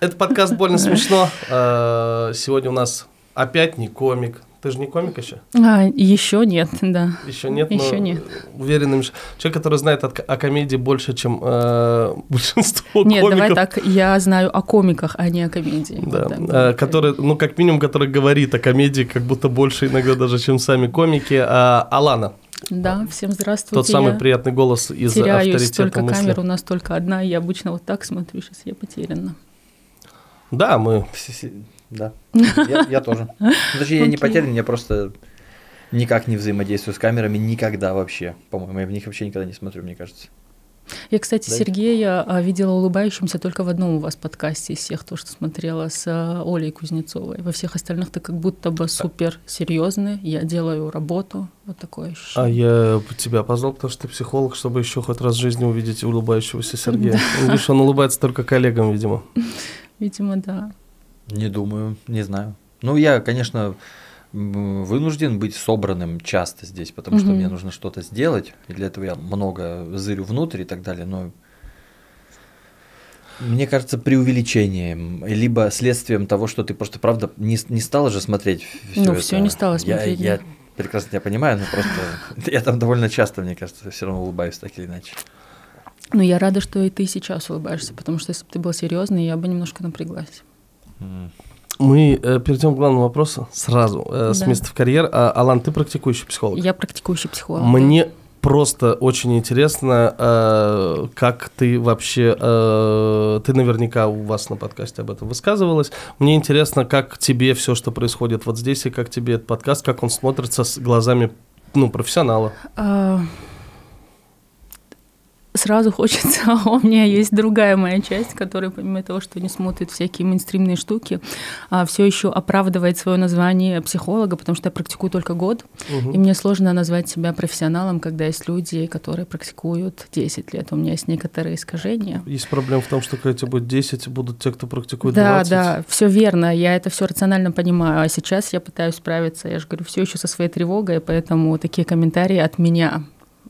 Это подкаст «Больно смешно». А, сегодня у нас опять не комик. Ты же не комик еще? А, еще нет, да. Еще нет, Еще нет. уверенным. Человек, который знает о, о комедии больше, чем э, большинство Нет, комиков. давай так, я знаю о комиках, а не о комедии. Да, Вот э, который, ну, как минимум, который говорит о комедии как будто больше иногда даже, чем сами комики. А, Алана, Да, всем здравствуйте. тот самый я приятный голос из теряюсь, авторитета только мысли. камер у нас только одна, и я обычно вот так смотрю, сейчас я потеряна. Да, мы Да, я, я тоже. Ну, Точнее, я не потерян, я просто никак не взаимодействую с камерами, никогда вообще. По-моему, я в них вообще никогда не смотрю, мне кажется. Я, кстати, Да. Сергея а, видела улыбающимся только в одном у вас подкасте из всех, то, что смотрела с а, Олей Кузнецовой. Во всех остальных ты как будто бы супер серьезный. Я делаю работу. Вот такое А ощущение. я тебя позвал, потому что ты психолог, чтобы еще хоть раз в жизни увидеть улыбающегося Сергея. Видишь, он улыбается только коллегам, видимо. Видимо, да. Не думаю, не знаю. Ну, я, конечно, вынужден быть собранным часто здесь, потому что мне нужно что-то сделать, и для этого я много зырю внутрь и так далее, но мне кажется, преувеличением, либо следствием того, что ты просто, правда, не, не стала же смотреть всё Ну, это. всё не стала Я- смотреть, Я, да. прекрасно тебя понимаю, но просто я там довольно часто, мне кажется, все равно улыбаюсь так или иначе. Но я рада, что и ты сейчас улыбаешься, потому что если бы ты был серьезный, я бы немножко напряглась. Мы э, перейдем к главному вопросу сразу, э, с Да. места в карьер. А, Алан, ты практикующий психолог. Я практикующий психолог. Мне просто очень интересно, э, как ты вообще, э, ты наверняка у вас на подкасте об этом высказывалась. Мне интересно, как тебе все, что происходит вот здесь, и как тебе этот подкаст, как он смотрится с глазами ну, профессионала. А, Сразу хочется, а у меня есть другая моя часть, которая, помимо того, что не смотрит всякие мейнстримные штуки, все еще оправдывает свое название психолога, потому что я практикую только год, Мгм. и мне сложно назвать себя профессионалом, когда есть люди, которые практикуют 10 лет. У меня есть некоторые искажения. Есть проблема в том, что когда тебе будет 10, будут те, кто практикует Да, 20. да, все верно, я это все рационально понимаю, а сейчас я пытаюсь справиться, я же говорю, все еще со своей тревогой, поэтому такие комментарии от меня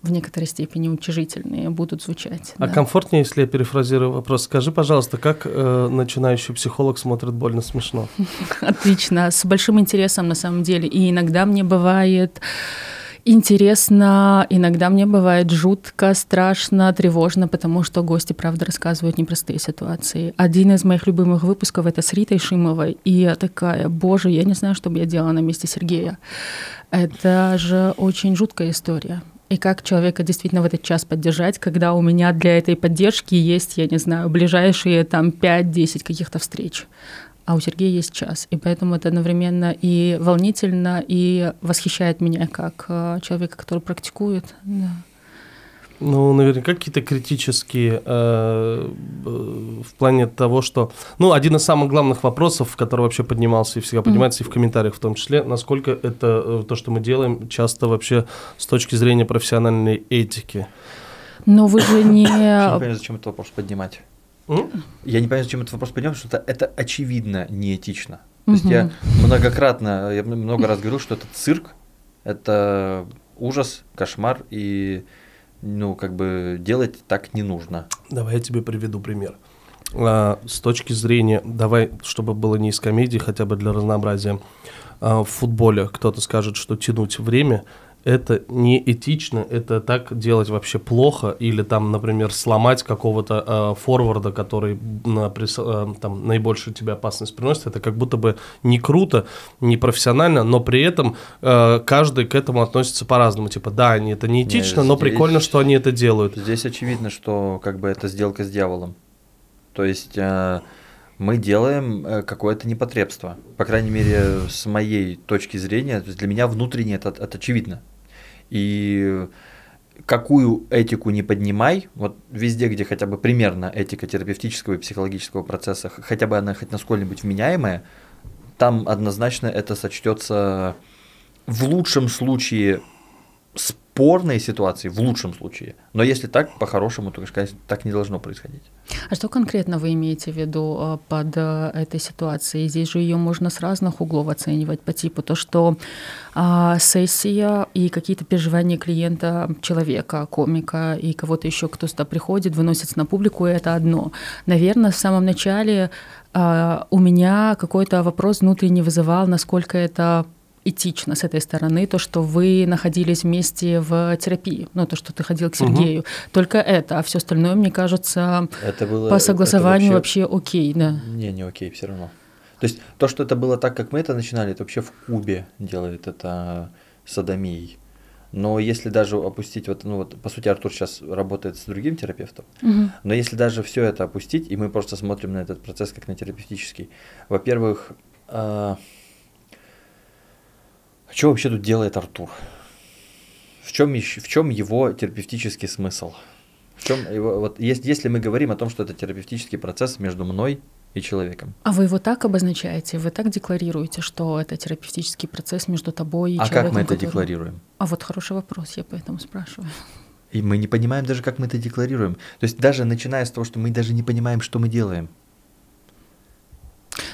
в некоторой степени утяжительные будут звучать. А да. комфортнее, если я перефразирую вопрос? Скажи, пожалуйста, как э, начинающий психолог смотрит больно смешно? Отлично, с большим интересом на самом деле. И иногда мне бывает интересно, иногда мне бывает жутко, страшно, тревожно, потому что гости, правда, рассказывают непростые ситуации. Один из моих любимых выпусков — это с Ритой Шимовой, и я такая, боже, я не знаю, что бы я делала на месте Сергея. Это же очень жуткая история. И как человека действительно в этот час поддержать, когда у меня для этой поддержки есть, я не знаю, ближайшие там 5-10 каких-то встреч а у Сергея есть час. И поэтому это одновременно и волнительно, и восхищает меня как э, человека, который практикует. Да. Ну, наверняка какие-то критические э, э, в плане того, что... Ну, один из самых главных вопросов, который вообще поднимался и всегда поднимается, и в комментариях в том числе, насколько это э, то, что мы делаем, часто вообще с точки зрения профессиональной этики. Но вы же Я не не... понимаю, зачем этот вопрос поднимать. М? Я не понимаю, зачем этот вопрос поднимать, потому что это, это очевидно неэтично. То есть я многократно, я много раз говорил, что это цирк, это ужас, кошмар, и ну, как бы делать так не нужно. Давай я тебе приведу пример. А, с точки зрения, давай, чтобы было не из комедии, хотя бы для разнообразия, а, в футболе кто-то скажет, что тянуть время это не этично, это так делать вообще плохо, или там, например, сломать какого-то э, форварда, который на, прис- э, там, наибольшую тебе опасность приносит, это как будто бы не круто, не профессионально, но при этом э, каждый к этому относится по-разному. Типа, да, они это не этично, но здесь- прикольно, что они это делают. Здесь очевидно, что как бы это сделка с дьяволом. То есть э, мы делаем э, какое-то непотребство. По крайней мере, с моей точки зрения, для меня внутренне это, это очевидно. И какую этику не поднимай, вот везде, где хотя бы примерно этика терапевтического и психологического процесса, хотя бы она хоть на сколь-нибудь вменяемая, там однозначно это сочтется в лучшем случае с спорные ситуации в лучшем случае. Но если так, по-хорошему, то, конечно, так не должно происходить. А что конкретно вы имеете в виду э, под э, этой ситуацией? Здесь же ее можно с разных углов оценивать по типу то, что а, сессия и какие-то переживания клиента, человека, комика и кого-то еще, кто сюда приходит, выносится на публику, и это одно. Наверное, в самом начале а, у меня какой-то вопрос внутренне вызывал, насколько это этично с этой стороны, то, что вы находились вместе в терапии, ну, то, что ты ходил к Сергею. Угу. Только это, а все остальное, мне кажется, это было, по согласованию вообще... вообще окей, да. Не, не окей, все равно. То есть то, что это было так, как мы это начинали, это вообще в Кубе делает это садомией. Но если даже опустить, вот, ну вот, по сути, Артур сейчас работает с другим терапевтом, угу. но если даже все это опустить, и мы просто смотрим на этот процесс как на терапевтический, во-первых, э, что вообще тут делает Артур? В чем, в чем его терапевтический смысл? В чем его, вот есть, если мы говорим о том, что это терапевтический процесс между мной и человеком. А вы его так обозначаете, вы так декларируете, что это терапевтический процесс между тобой и а человеком? А как мы это который... декларируем? А вот хороший вопрос, я поэтому спрашиваю. И мы не понимаем даже, как мы это декларируем. То есть даже начиная с того, что мы даже не понимаем, что мы делаем.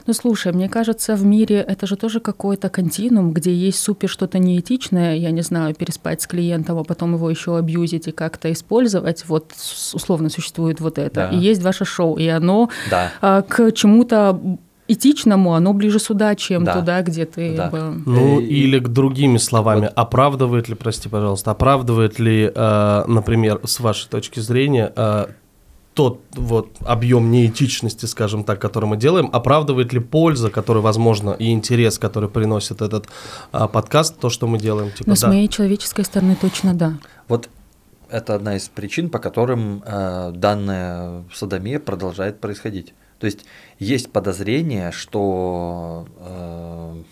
Ну, слушай, мне кажется, в мире это же тоже какой-то континуум, где есть супер что-то неэтичное, я не знаю, переспать с клиентом, а потом его еще абьюзить и как-то использовать. Вот условно существует вот это. Да. И есть ваше шоу, и оно да. а, к чему-то этичному, оно ближе сюда, чем да. туда, где ты... Да. Бы... Ну, и, или к другими словами, вот. оправдывает ли, прости, пожалуйста, оправдывает ли, э, например, с вашей точки зрения, э, тот вот объем неэтичности, скажем так, который мы делаем, оправдывает ли польза, которая, возможно, и интерес, который приносит этот а, подкаст, то, что мы делаем? Типа, Но да. с моей человеческой стороны точно да. Вот это одна из причин, по которым э, данная садомия продолжает происходить. То есть есть подозрение, что э,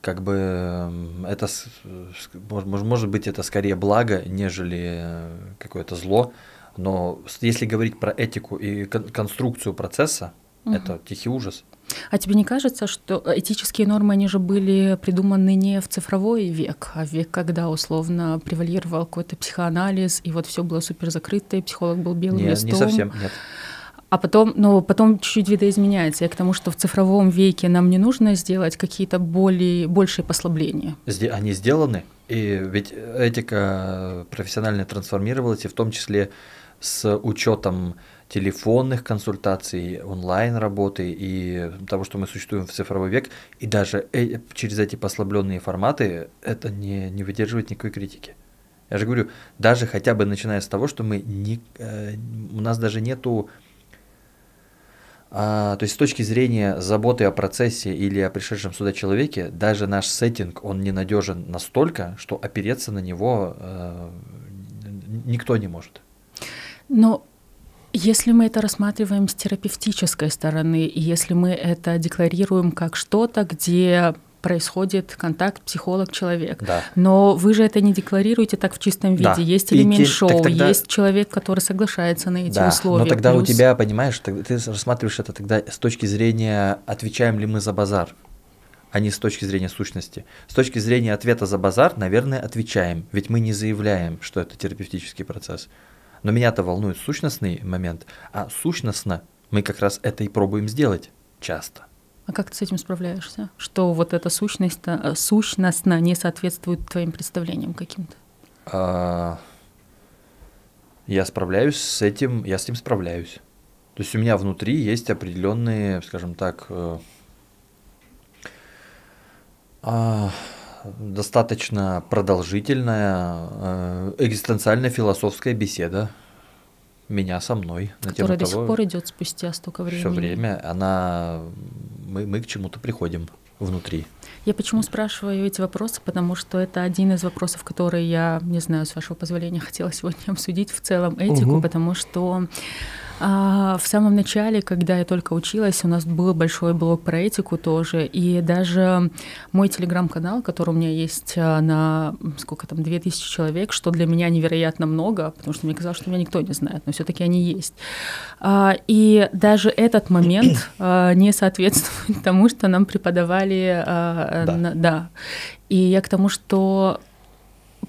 как бы это может, может быть это скорее благо, нежели какое-то зло. Но если говорить про этику и конструкцию процесса, угу. это тихий ужас. А тебе не кажется, что этические нормы, они же были придуманы не в цифровой век, а в век, когда условно превалировал какой-то психоанализ, и вот все было супер закрыто, и психолог был белым нет, листом? Не совсем, нет. А потом, ну, потом чуть-чуть видоизменяется. Я к тому, что в цифровом веке нам не нужно сделать какие-то более, большие послабления. Они сделаны, и ведь этика профессионально трансформировалась, и в том числе с учетом телефонных консультаций, онлайн-работы и того, что мы существуем в цифровой век, и даже э через эти послабленные форматы это не, не выдерживает никакой критики. Я же говорю, даже хотя бы начиная с того, что мы не, э, у нас даже нету, а, то есть с точки зрения заботы о процессе или о пришедшем сюда человеке, даже наш сеттинг, он ненадежен настолько, что опереться на него э, никто не может. Но если мы это рассматриваем с терапевтической стороны, и если мы это декларируем как что-то, где происходит контакт психолог-человек. Да. Но вы же это не декларируете так в чистом виде. Да. Есть элемент и шоу, тогда... есть человек, который соглашается на эти да. условия. Но тогда плюс... у тебя, понимаешь, ты, ты рассматриваешь это тогда с точки зрения, отвечаем ли мы за базар, а не с точки зрения сущности. С точки зрения ответа за базар, наверное, отвечаем, ведь мы не заявляем, что это терапевтический процесс. Но меня-то волнует сущностный момент, а сущностно мы как раз это и пробуем сделать часто. А как ты с этим справляешься? Что вот эта сущность, э, сущностно не соответствует твоим представлениям каким-то? А, я справляюсь с этим, я с этим справляюсь. То есть у меня внутри есть определенные, скажем так, э, а, достаточно продолжительная э, экзистенциальная философская беседа меня со мной. На Которая до сих пор идет спустя столько времени. Все время. Она, мы, мы к чему-то приходим внутри. Я почему спрашиваю эти вопросы? Потому что это один из вопросов, которые я, не знаю, с вашего позволения, хотела сегодня обсудить в целом этику, угу. потому что а, в самом начале, когда я только училась, у нас был большой блог про этику тоже, и даже мой телеграм-канал, который у меня есть а, на, сколько там, 2000 человек, что для меня невероятно много, потому что мне казалось, что меня никто не знает, но все таки они есть. А, и даже этот момент не соответствует тому, что нам преподавали, да. да. И я к тому, что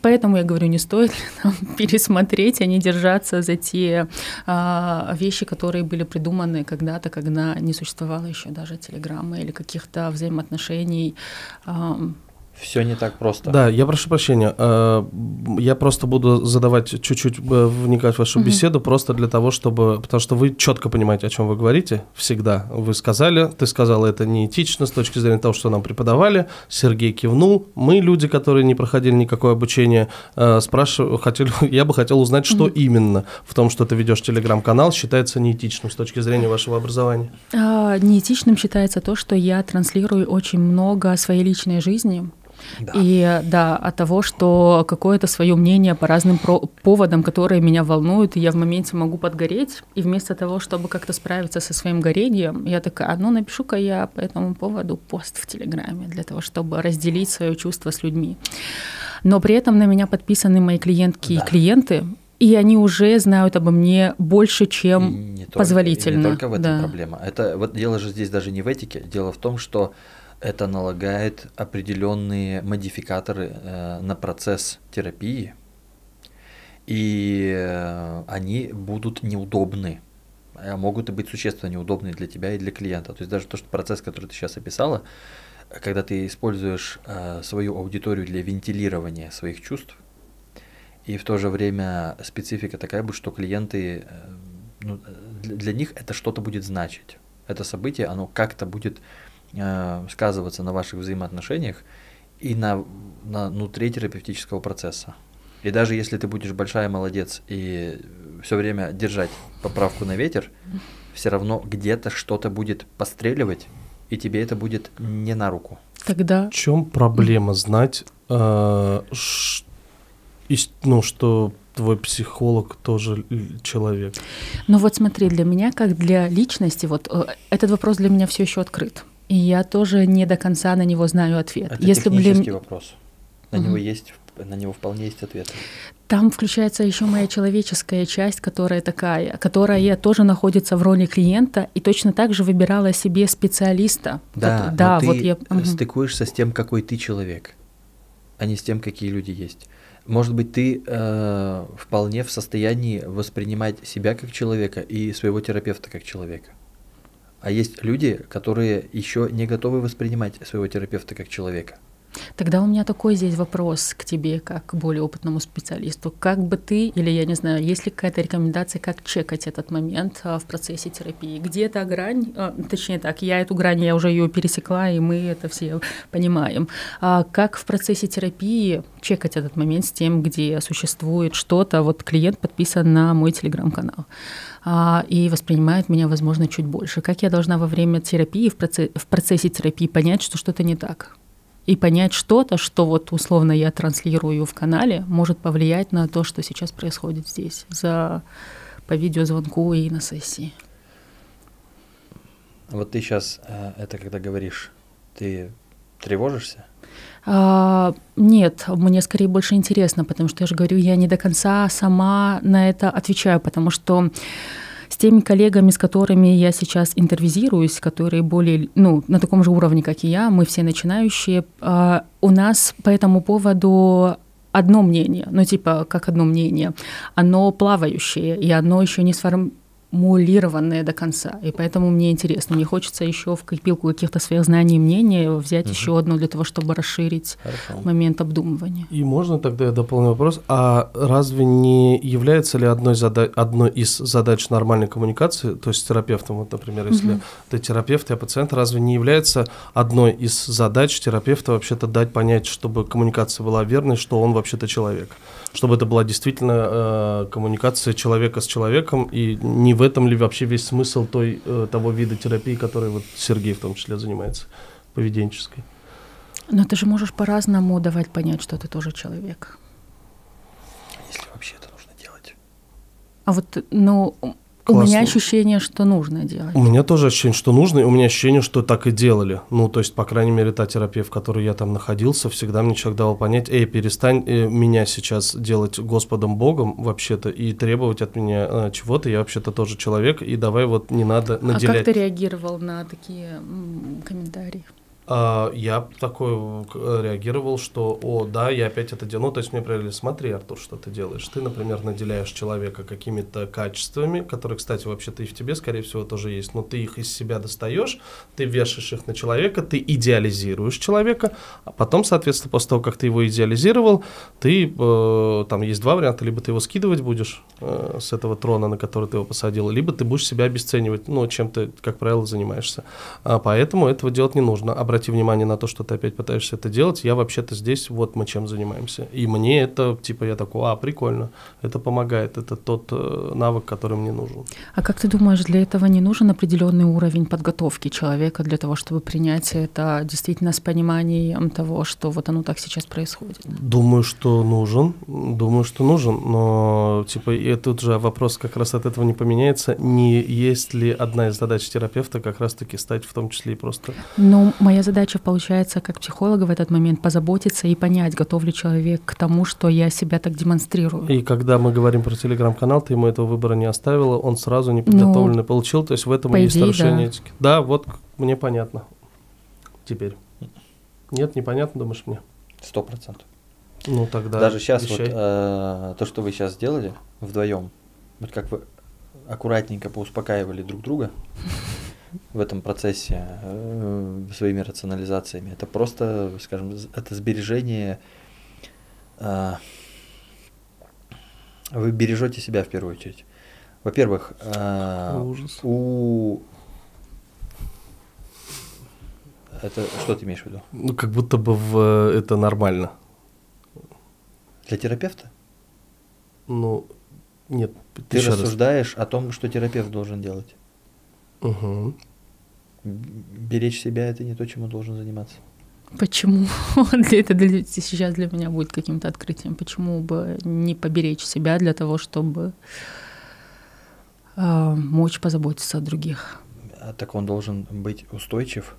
Поэтому я говорю, не стоит нам пересмотреть, а не держаться за те а, вещи, которые были придуманы когда-то, когда не существовало еще даже телеграммы или каких-то взаимоотношений. А, все не так просто. Да, я прошу прощения. Э, я просто буду задавать чуть-чуть э, вникать в вашу угу. беседу, просто для того, чтобы. Потому что вы четко понимаете, о чем вы говорите. Всегда. Вы сказали, ты сказала, это неэтично с точки зрения того, что нам преподавали. Сергей кивнул. Мы, люди, которые не проходили никакое обучение, э, спрашиваю, хотели, я бы хотел узнать, что угу. именно в том, что ты ведешь телеграм-канал, считается неэтичным с точки зрения вашего образования. А, неэтичным считается то, что я транслирую очень много своей личной жизни да. И да, от того, что какое-то свое мнение по разным поводам, которые меня волнуют, и я в моменте могу подгореть, и вместо того, чтобы как-то справиться со своим горением, я такая, ну напишу-ка я по этому поводу пост в Телеграме для того, чтобы разделить свое чувство с людьми. Но при этом на меня подписаны мои клиентки да. и клиенты, и они уже знают обо мне больше, чем не позволительно. Только, не только в этом да. проблема. Это вот дело же здесь даже не в этике. Дело в том, что это налагает определенные модификаторы э, на процесс терапии, и э, они будут неудобны, а могут быть существенно неудобны для тебя и для клиента. То есть даже то, что процесс, который ты сейчас описала, когда ты используешь э, свою аудиторию для вентилирования своих чувств, и в то же время специфика такая будет, что клиенты, ну, для, для них это что-то будет значить. Это событие, оно как-то будет Э, сказываться на ваших взаимоотношениях и на, на внутри терапевтического процесса. И даже если ты будешь большая молодец и все время держать поправку на ветер, все равно где-то что-то будет постреливать, и тебе это будет не на руку. Тогда... В чем проблема знать, э, ш, и, ну, что твой психолог тоже человек? Ну вот смотри, для меня, как для личности, вот э, этот вопрос для меня все еще открыт. И я тоже не до конца на него знаю ответ. Это Если технический для... вопрос. На угу. него есть, на него вполне есть ответ. Там включается еще моя человеческая часть, которая такая, которая тоже находится в роли клиента и точно так же выбирала себе специалиста. Да, вот, да, вот я угу. стыкуешься с тем, какой ты человек, а не с тем, какие люди есть. Может быть, ты э, вполне в состоянии воспринимать себя как человека и своего терапевта как человека. А есть люди, которые еще не готовы воспринимать своего терапевта как человека. Тогда у меня такой здесь вопрос к тебе, как к более опытному специалисту. Как бы ты, или я не знаю, есть ли какая-то рекомендация, как чекать этот момент а, в процессе терапии? Где эта грань, а, точнее так, я эту грань, я уже ее пересекла, и мы это все понимаем. А как в процессе терапии чекать этот момент с тем, где существует что-то, вот клиент подписан на мой телеграм-канал и воспринимает меня, возможно, чуть больше. Как я должна во время терапии, в, процессе, в процессе терапии понять, что что-то не так? И понять что-то, что вот условно я транслирую в канале, может повлиять на то, что сейчас происходит здесь, за, по видеозвонку и на сессии. Вот ты сейчас э, это когда говоришь, ты тревожишься? А, нет, мне скорее больше интересно, потому что я же говорю, я не до конца сама на это отвечаю, потому что с теми коллегами, с которыми я сейчас интервизируюсь, которые более, ну, на таком же уровне, как и я, мы все начинающие, а, у нас по этому поводу одно мнение, ну типа как одно мнение, оно плавающее, и оно еще не сформировано мулированные до конца. И поэтому мне интересно, мне хочется еще в копилку каких-то своих знаний и мнений взять угу. еще одну для того, чтобы расширить Хорошо. момент обдумывания. И можно тогда я дополню вопрос, а разве не является ли одной, зада- одной из задач нормальной коммуникации, то есть терапевтом, вот, например, если угу. ты терапевт, я пациент, разве не является одной из задач терапевта вообще-то дать понять, чтобы коммуникация была верной, что он вообще-то человек? Чтобы это была действительно э, коммуникация человека с человеком и не в этом ли вообще весь смысл той, э, того вида терапии, которой вот Сергей в том числе занимается, поведенческой? Но ты же можешь по-разному давать понять, что ты тоже человек. Если вообще это нужно делать. А вот, ну, Классно. У меня ощущение, что нужно делать. У меня тоже ощущение, что нужно, и у меня ощущение, что так и делали. Ну, то есть, по крайней мере, та терапия, в которой я там находился, всегда мне человек давал понять, эй, перестань э, меня сейчас делать Господом Богом вообще-то и требовать от меня э, чего-то, я вообще-то тоже человек, и давай вот не надо наделять. А как ты реагировал на такие м, комментарии? А, я такой реагировал, что, о, да, я опять это делаю. Ну, то есть мне говорили, смотри, Артур, что ты делаешь. Ты, например, наделяешь человека какими-то качествами, которые, кстати, вообще-то и в тебе, скорее всего, тоже есть, но ты их из себя достаешь, ты вешаешь их на человека, ты идеализируешь человека, а потом, соответственно, после того, как ты его идеализировал, ты, э, там есть два варианта, либо ты его скидывать будешь э, с этого трона, на который ты его посадил, либо ты будешь себя обесценивать, ну, чем ты, как правило, занимаешься. А поэтому этого делать не нужно обрати внимание на то, что ты опять пытаешься это делать, я вообще-то здесь, вот мы чем занимаемся. И мне это, типа, я такой, а, прикольно, это помогает, это тот э, навык, который мне нужен. А как ты думаешь, для этого не нужен определенный уровень подготовки человека для того, чтобы принять это действительно с пониманием того, что вот оно так сейчас происходит? Думаю, что нужен, думаю, что нужен, но, типа, и тут же вопрос как раз от этого не поменяется, не есть ли одна из задач терапевта как раз-таки стать в том числе и просто... Ну, моя задача, получается, как психолога в этот момент позаботиться и понять, готов ли человек к тому, что я себя так демонстрирую. И когда мы говорим про телеграм-канал, ты ему этого выбора не оставила, он сразу неподготовленный ну, получил, то есть в этом и есть идее, нарушение да. этики. Да, вот мне понятно. Теперь. Нет, непонятно, думаешь мне? Сто процентов. Ну тогда. Даже сейчас вот э, то, что вы сейчас сделали вдвоем, вот как вы аккуратненько поуспокаивали друг друга, в этом процессе э, своими рационализациями. Это просто, скажем, это сбережение. Э, вы бережете себя в первую очередь. Во-первых, э, у это что ты имеешь в виду? Ну, как будто бы в, это нормально. Для терапевта? Ну, нет. Ты, ты рассуждаешь раз. о том, что терапевт должен делать. Угу. Беречь себя это не то, чем он должен заниматься. Почему? это для, сейчас для меня будет каким-то открытием. Почему бы не поберечь себя для того, чтобы э, мочь позаботиться о других? А так он должен быть устойчив,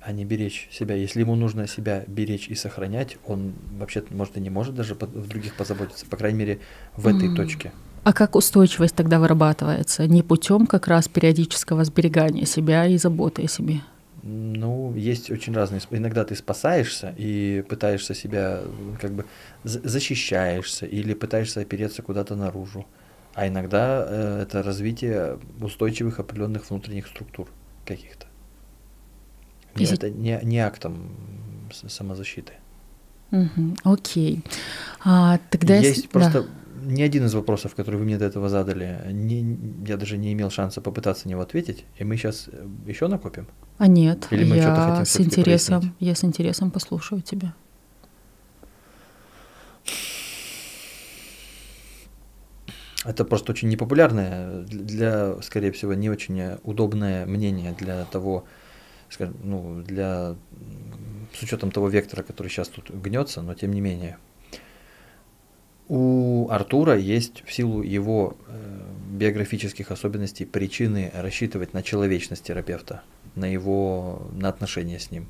а не беречь себя. Если ему нужно себя беречь и сохранять, он вообще может и не может даже в других позаботиться, по крайней мере, в этой mm. точке. А как устойчивость тогда вырабатывается? Не путем как раз периодического сберегания себя и заботы о себе? Ну, есть очень разные. Иногда ты спасаешься и пытаешься себя, как бы защищаешься или пытаешься опереться куда-то наружу. А иногда э, это развитие устойчивых определенных внутренних структур каких-то. И это не, не актом самозащиты. Угу, окей. А, тогда есть я... просто да ни один из вопросов, которые вы мне до этого задали, не, я даже не имел шанса попытаться на него ответить, и мы сейчас э, еще накопим? А нет, Или мы я хотим с интересом, прояснить? я с интересом послушаю тебя. Это просто очень непопулярное, для, скорее всего, не очень удобное мнение для того, скажем, ну, для, с учетом того вектора, который сейчас тут гнется, но тем не менее – у Артура есть в силу его э, биографических особенностей причины рассчитывать на человечность терапевта, на его на отношения с ним.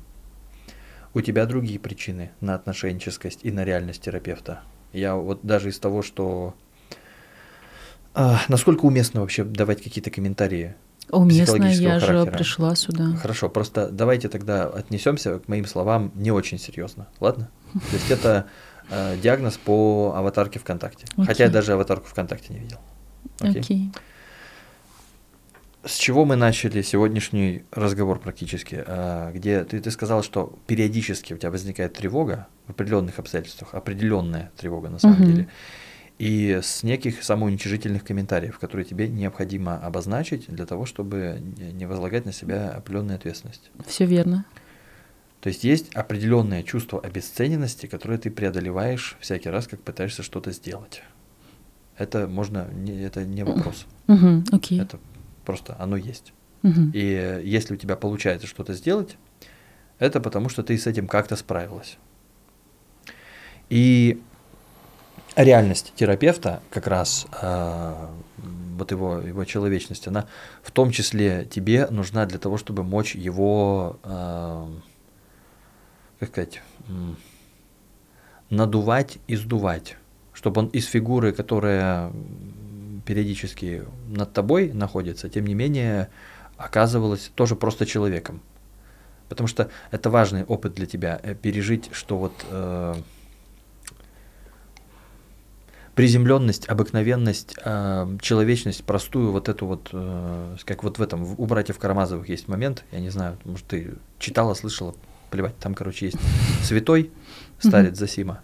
У тебя другие причины на отношенческость и на реальность терапевта. Я вот даже из того, что а, насколько уместно вообще давать какие-то комментарии Уместно, я характера. же пришла сюда. Хорошо, просто давайте тогда отнесемся к моим словам не очень серьезно, ладно? То есть это э, диагноз по аватарке ВКонтакте. Okay. Хотя я даже аватарку ВКонтакте не видел. Окей. Okay? Okay. С чего мы начали сегодняшний разговор практически? Э, где ты, ты сказал, что периодически у тебя возникает тревога в определенных обстоятельствах, определенная тревога на самом uh-huh. деле, и с неких самоуничижительных комментариев, которые тебе необходимо обозначить для того, чтобы не возлагать на себя определенную ответственность. Все верно. То есть есть определенное чувство обесцененности, которое ты преодолеваешь всякий раз, как пытаешься что-то сделать. Это можно, не, это не вопрос. Uh-huh, okay. Это просто оно есть. Uh-huh. И если у тебя получается что-то сделать, это потому что ты с этим как-то справилась. И реальность терапевта, как раз э, вот его, его человечность, она в том числе тебе нужна для того, чтобы мочь его э, как сказать, надувать и сдувать, чтобы он из фигуры, которая периодически над тобой находится, тем не менее оказывалась тоже просто человеком. Потому что это важный опыт для тебя, э, пережить, что вот э, приземленность, обыкновенность, э, человечность, простую вот эту вот, э, как вот в этом, у братьев Карамазовых есть момент, я не знаю, может ты читала, слышала, плевать, там, короче, есть святой старец Засима,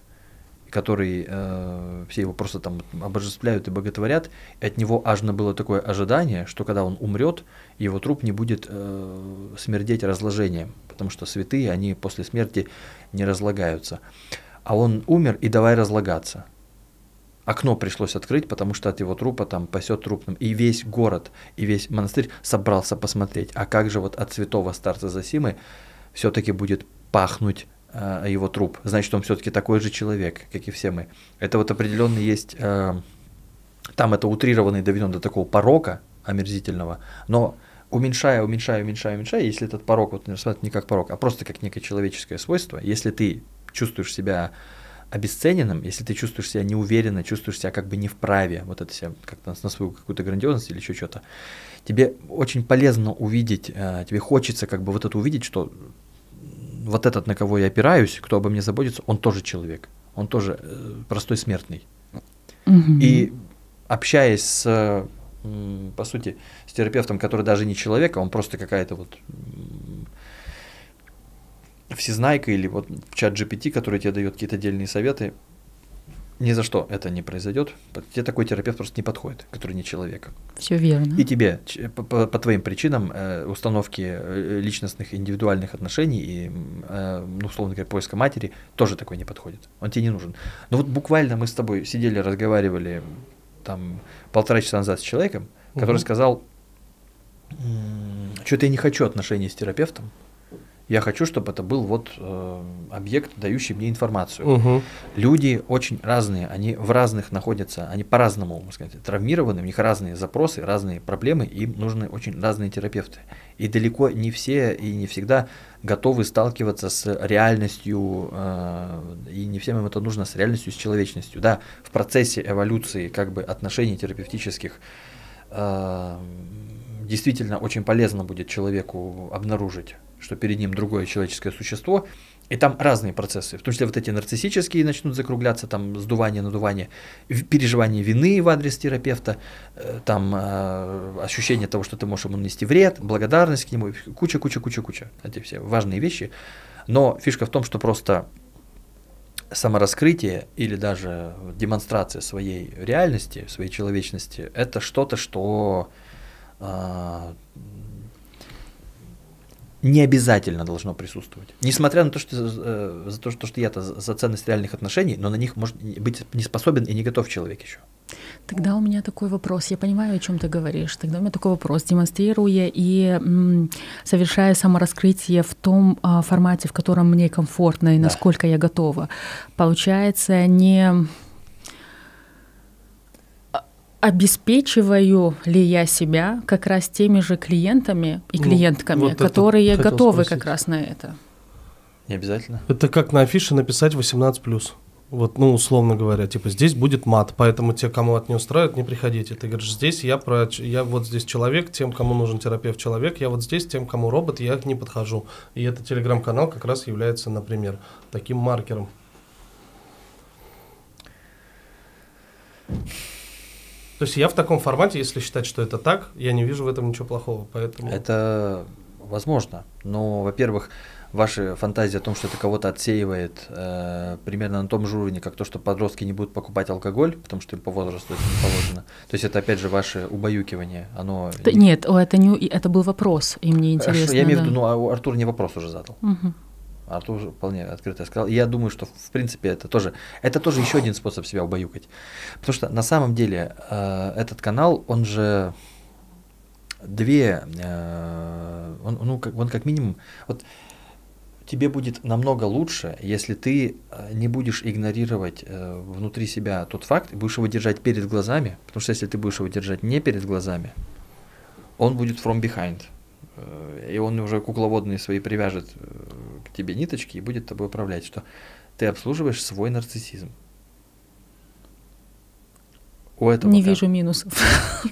который э, все его просто там обожествляют и боготворят, и от него ажно было такое ожидание, что когда он умрет, его труп не будет э, смердеть разложением, потому что святые, они после смерти не разлагаются. А он умер, и давай разлагаться. Окно пришлось открыть, потому что от его трупа там пасет трупным. И весь город, и весь монастырь собрался посмотреть, а как же вот от святого старца Засимы все-таки будет пахнуть э, его труп. Значит, он все-таки такой же человек, как и все мы. Это вот определенный есть, э, там это утрированный доведен до такого порока омерзительного, но уменьшая, уменьшая, уменьшая, уменьшая, если этот порок, вот не как порок, а просто как некое человеческое свойство, если ты чувствуешь себя обесцененным, если ты чувствуешь себя неуверенно, чувствуешь себя как бы не вправе, вот это себя как-то на свою какую-то грандиозность или еще что-то, тебе очень полезно увидеть, э, тебе хочется как бы вот это увидеть, что вот этот, на кого я опираюсь, кто обо мне заботится, он тоже человек, он тоже э, простой смертный. Угу. И общаясь с, по сути, с терапевтом, который даже не человек, а он просто какая-то вот всезнайка или вот чат GPT, который тебе дает какие-то отдельные советы, ни за что это не произойдет. Тебе такой терапевт просто не подходит, который не человек. Все верно. И тебе по, по, по твоим причинам э, установки э, личностных индивидуальных отношений и, э, ну, условно говоря, поиска матери тоже такой не подходит. Он тебе не нужен. Но вот буквально мы с тобой сидели, разговаривали там полтора часа назад с человеком, который угу. сказал, что-то я не хочу отношений с терапевтом, я хочу, чтобы это был вот э, объект, дающий мне информацию. Угу. Люди очень разные, они в разных находятся, они по-разному, можно сказать, травмированы, у них разные запросы, разные проблемы, им нужны очень разные терапевты. И далеко не все и не всегда готовы сталкиваться с реальностью, э, и не всем им это нужно, с реальностью, с человечностью. Да, в процессе эволюции как бы отношений терапевтических э, действительно очень полезно будет человеку обнаружить что перед ним другое человеческое существо, и там разные процессы, в том числе вот эти нарциссические начнут закругляться, там сдувание, надувание, переживание вины в адрес терапевта, э, там э, ощущение того, что ты можешь ему нанести вред, благодарность к нему, куча, куча, куча, куча, эти все важные вещи. Но фишка в том, что просто самораскрытие или даже демонстрация своей реальности, своей человечности, это что-то, что э, не обязательно должно присутствовать. Несмотря на то, что э, за то, что я-то за ценность реальных отношений, но на них может быть не способен и не готов человек еще. Тогда у меня такой вопрос. Я понимаю, о чем ты говоришь. Тогда у меня такой вопрос. Демонстрируя и м, совершая самораскрытие в том а, формате, в котором мне комфортно и насколько да. я готова, получается не обеспечиваю ли я себя как раз теми же клиентами и ну, клиентками, вот которые готовы спросить. как раз на это? Не обязательно. Это как на афише написать 18+. Вот, ну, условно говоря, типа, здесь будет мат, поэтому те, кому это не устраивает, не приходите. Ты говоришь, здесь я про, я вот здесь человек, тем, кому нужен терапевт человек, я вот здесь, тем, кому робот, я не подхожу. И этот телеграм-канал как раз является, например, таким маркером. То есть я в таком формате, если считать, что это так, я не вижу в этом ничего плохого. Поэтому... Это возможно. Но, во-первых, ваша фантазия о том, что это кого-то отсеивает э, примерно на том же уровне, как то, что подростки не будут покупать алкоголь, потому что им по возрасту это не положено. То есть это опять же ваше убаюкивание. Оно... Да, нет, это, не, это был вопрос, и мне интересно. Хорошо, я имею в виду, ну, а Артур не вопрос уже задал. Угу. Артур вполне открыто сказал. я думаю, что в принципе это тоже, это тоже еще один способ себя убаюкать. Потому что на самом деле э, этот канал, он же две, э, он, ну, как, он как минимум, вот тебе будет намного лучше, если ты э, не будешь игнорировать э, внутри себя тот факт, будешь его держать перед глазами, потому что если ты будешь его держать не перед глазами, он будет from behind. Э, и он уже кукловодные свои привяжет э, к тебе ниточки и будет тобой управлять, что ты обслуживаешь свой нарциссизм. У этого Не вижу минусов.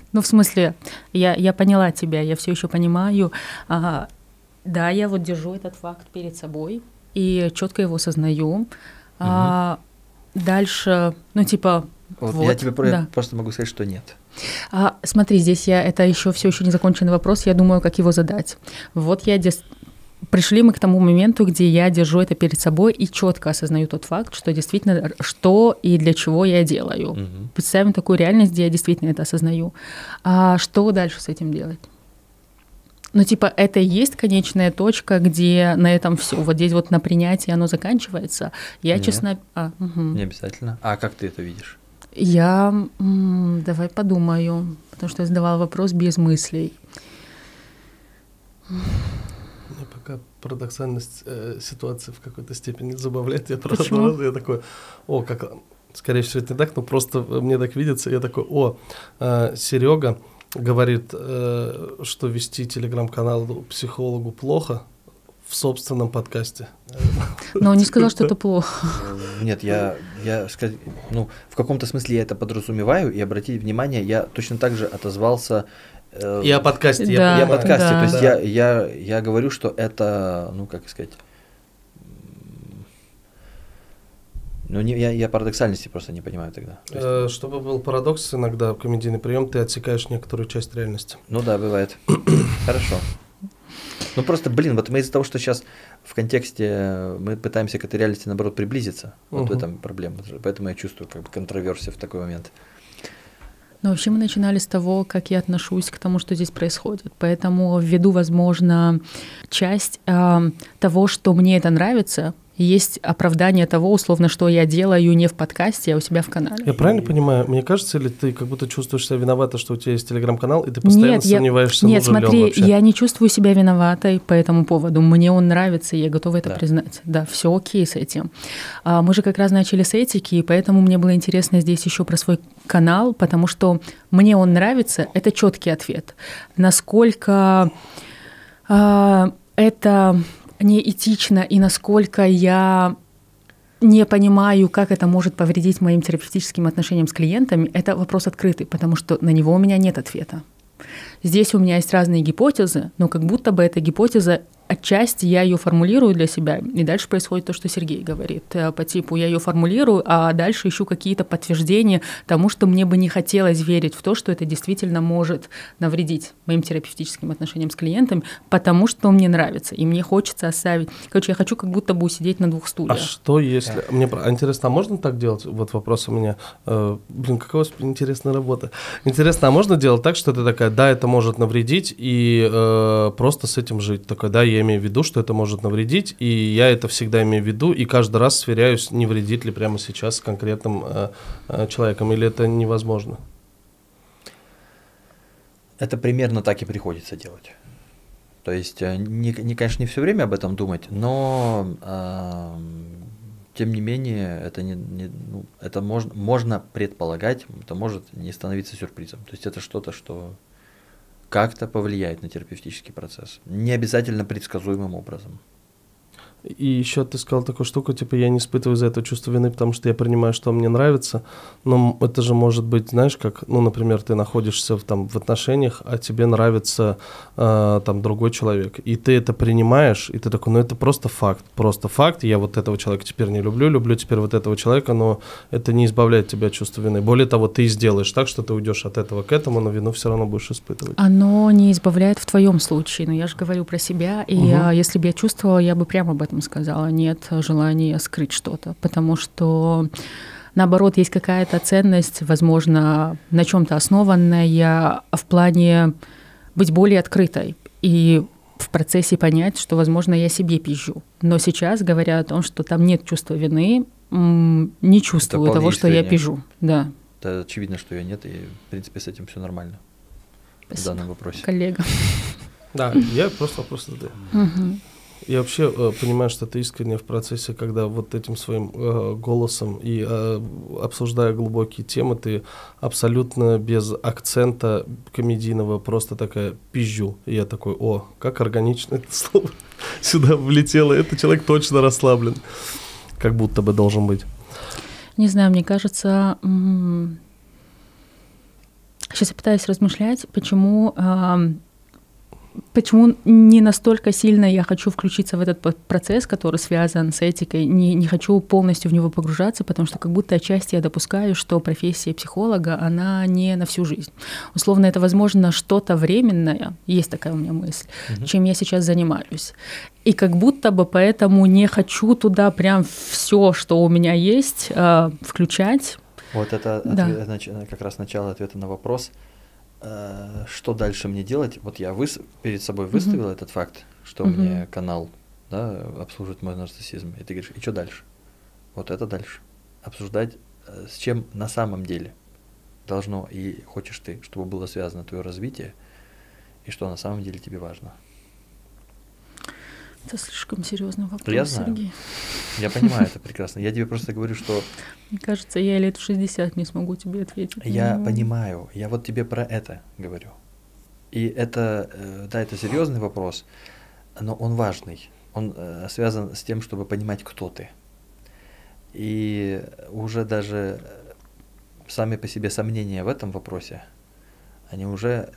ну, в смысле, я, я поняла тебя, я все еще понимаю. А, Да, я вот держу этот факт перед собой и четко его осознаю. А, дальше, ну типа, Вот, вот, я тебе да. просто могу сказать, что нет. А, смотри, здесь я это еще все еще не законченный вопрос, я думаю, как его задать. Вот я дес- пришли мы к тому моменту, где я держу это перед собой и четко осознаю тот факт, что действительно что и для чего я делаю. Мгм. Представим такую реальность, где я действительно это осознаю. А что дальше с этим делать? Ну, типа, это и есть конечная точка, где на этом все. Вот здесь вот на принятии оно заканчивается. Я, Нет. честно... а, мгм. Не обязательно. А как ты это видишь? Я, давай подумаю, потому что я задавала вопрос без мыслей. Мне пока парадоксальность э, ситуации в какой-то степени забавляет. Я просто Почему? раз, я такой, о, как, скорее всего, это не так, но просто э, мне так видится, я такой, о, Серега говорит, э, что вести телеграм-канал психологу плохо в собственном подкасте. Но он не сказал, что это плохо. Нет, я, я сказать, ну, в каком-то смысле я это подразумеваю, и обратите внимание, я точно так же отозвался э, И о подкасте. я Да, и о подкасте. да. То есть Да. я, я, я говорю, что это, ну, как сказать, ну, не, я, я парадоксальности просто не понимаю тогда. То есть, Э, Чтобы был парадокс, иногда комедийный прием, ты отсекаешь некоторую часть реальности. Ну да, бывает. Хорошо. Ну просто, блин, вот мы из-за того, что сейчас в контексте э, мы пытаемся к этой реальности, наоборот, приблизиться, вот в этом проблема. Поэтому я чувствую как бы контроверсию в такой момент. Но вообще мы начинали с того, как я отношусь к тому, что здесь происходит. Поэтому введу, возможно, часть а, того, что мне это нравится, есть оправдание того, условно, что я делаю не в подкасте, а у себя в канале. Я правильно понимаю? Мне кажется, или ты как будто чувствуешь себя виновата, что у тебя есть телеграм-канал, и ты постоянно Нет, я- сомневаешься, Нет, ли он смотри, вообще? я не чувствую себя виноватой по этому поводу. Мне он нравится, и я готова это Да. признать. Да, все окей с этим. А, Мы же как раз начали с этики, и поэтому мне было интересно здесь еще про свой канал, потому что мне он нравится, это четкий ответ. Насколько а, это неэтично и насколько я не понимаю, как это может повредить моим терапевтическим отношениям с клиентами, это вопрос открытый, потому что на него у меня нет ответа. Здесь у меня есть разные гипотезы, но как будто бы эта гипотеза отчасти я ее формулирую для себя, и дальше происходит то, что Сергей говорит. Э, По типу я ее формулирую, а дальше ищу какие-то подтверждения тому, что мне бы не хотелось верить в то, что это действительно может навредить моим терапевтическим отношениям с клиентами, потому что мне нравится, и мне хочется оставить. Короче, я хочу как будто бы усидеть на двух А стульях. что если... Мне про- а интересно, а можно так делать? Вот вопрос у меня. Э, блин, какая у вас интересная работа. Интересно, а можно делать так, что ты такая, да, это может навредить, и э, просто с этим жить? Такой, да, я имею в виду, что это может навредить, и я это всегда имею в виду, и каждый раз сверяюсь, не вредит ли прямо сейчас конкретным э, э, человеком, или это невозможно? Это примерно так и приходится делать. То есть, э, не, не, конечно, не все время об этом думать, но ам, тем не менее, это, не, не- ну, это можно, можно предполагать, это может не становиться сюрпризом. То есть это что-то, что как-то повлияет на терапевтический процесс. Не обязательно предсказуемым образом. И еще ты сказал такую штуку, типа, я не испытываю за это чувство вины, потому что я принимаю, что мне нравится. Но это же может быть, знаешь, как, ну, например, ты находишься в, там, в отношениях, а тебе нравится э, там другой человек. И ты это принимаешь, и ты такой, ну, это просто факт. Просто факт. Я вот этого человека теперь не люблю, люблю теперь вот этого человека, но это не избавляет тебя от чувства вины. Более того, ты сделаешь так, что ты уйдешь от этого к этому, но вину все равно будешь испытывать. Оно не избавляет в твоем случае, но я же говорю про себя, и Мгм. а, если бы я чувствовала, я бы прямо об этом сказала. Нет желания скрыть что-то, потому что наоборот есть какая-то ценность, возможно, на чем-то основанная в плане быть более открытой и в процессе понять, что, возможно, я себе пизжу. Но сейчас, говоря о том, что там нет чувства вины, не чувствую того, что я пижу. Да, Это очевидно, что ее нет, и в принципе с этим все нормально в спасибо, данном вопросе. коллега. Да, я просто вопрос задаю. Я вообще э, понимаю, что ты искренне в процессе, когда вот этим своим э, голосом и э, обсуждая глубокие темы, ты абсолютно без акцента комедийного просто такая пизжу. И я такой, о, как органично это слово сюда влетело. Это человек точно расслаблен. Как будто бы должен быть. Не знаю, мне кажется, сейчас я пытаюсь размышлять, почему ам, почему не настолько сильно я хочу включиться в этот процесс, который связан с этикой, не, не хочу полностью в него погружаться, потому что как будто отчасти я допускаю, что профессия психолога, она не на всю жизнь. Условно, это, возможно, что-то временное, есть такая у меня мысль, угу. чем я сейчас занимаюсь. И как будто бы поэтому не хочу туда прям все, что у меня есть, э, включать. Вот это да. ответ, как раз начало ответа на вопрос – что дальше мне делать? Вот я выс перед собой выставил mm-hmm. этот факт, что mm-hmm. мне канал да, обслуживает мой нарциссизм. И ты говоришь, и что дальше? Вот это дальше. Обсуждать, э, с чем на самом деле должно и хочешь ты, чтобы было связано твое развитие, и что на самом деле тебе важно. Это слишком серьезный вопрос, я знаю. Сергей. Я понимаю это прекрасно. Я тебе просто говорю, что... Мне кажется, я лет в 60 не смогу тебе ответить. Я понимаю. Я вот тебе про это говорю. И это, э, да, это серьезный вопрос, но он важный. Он э, связан с тем, чтобы понимать, кто ты. И уже даже сами по себе сомнения в этом вопросе, они уже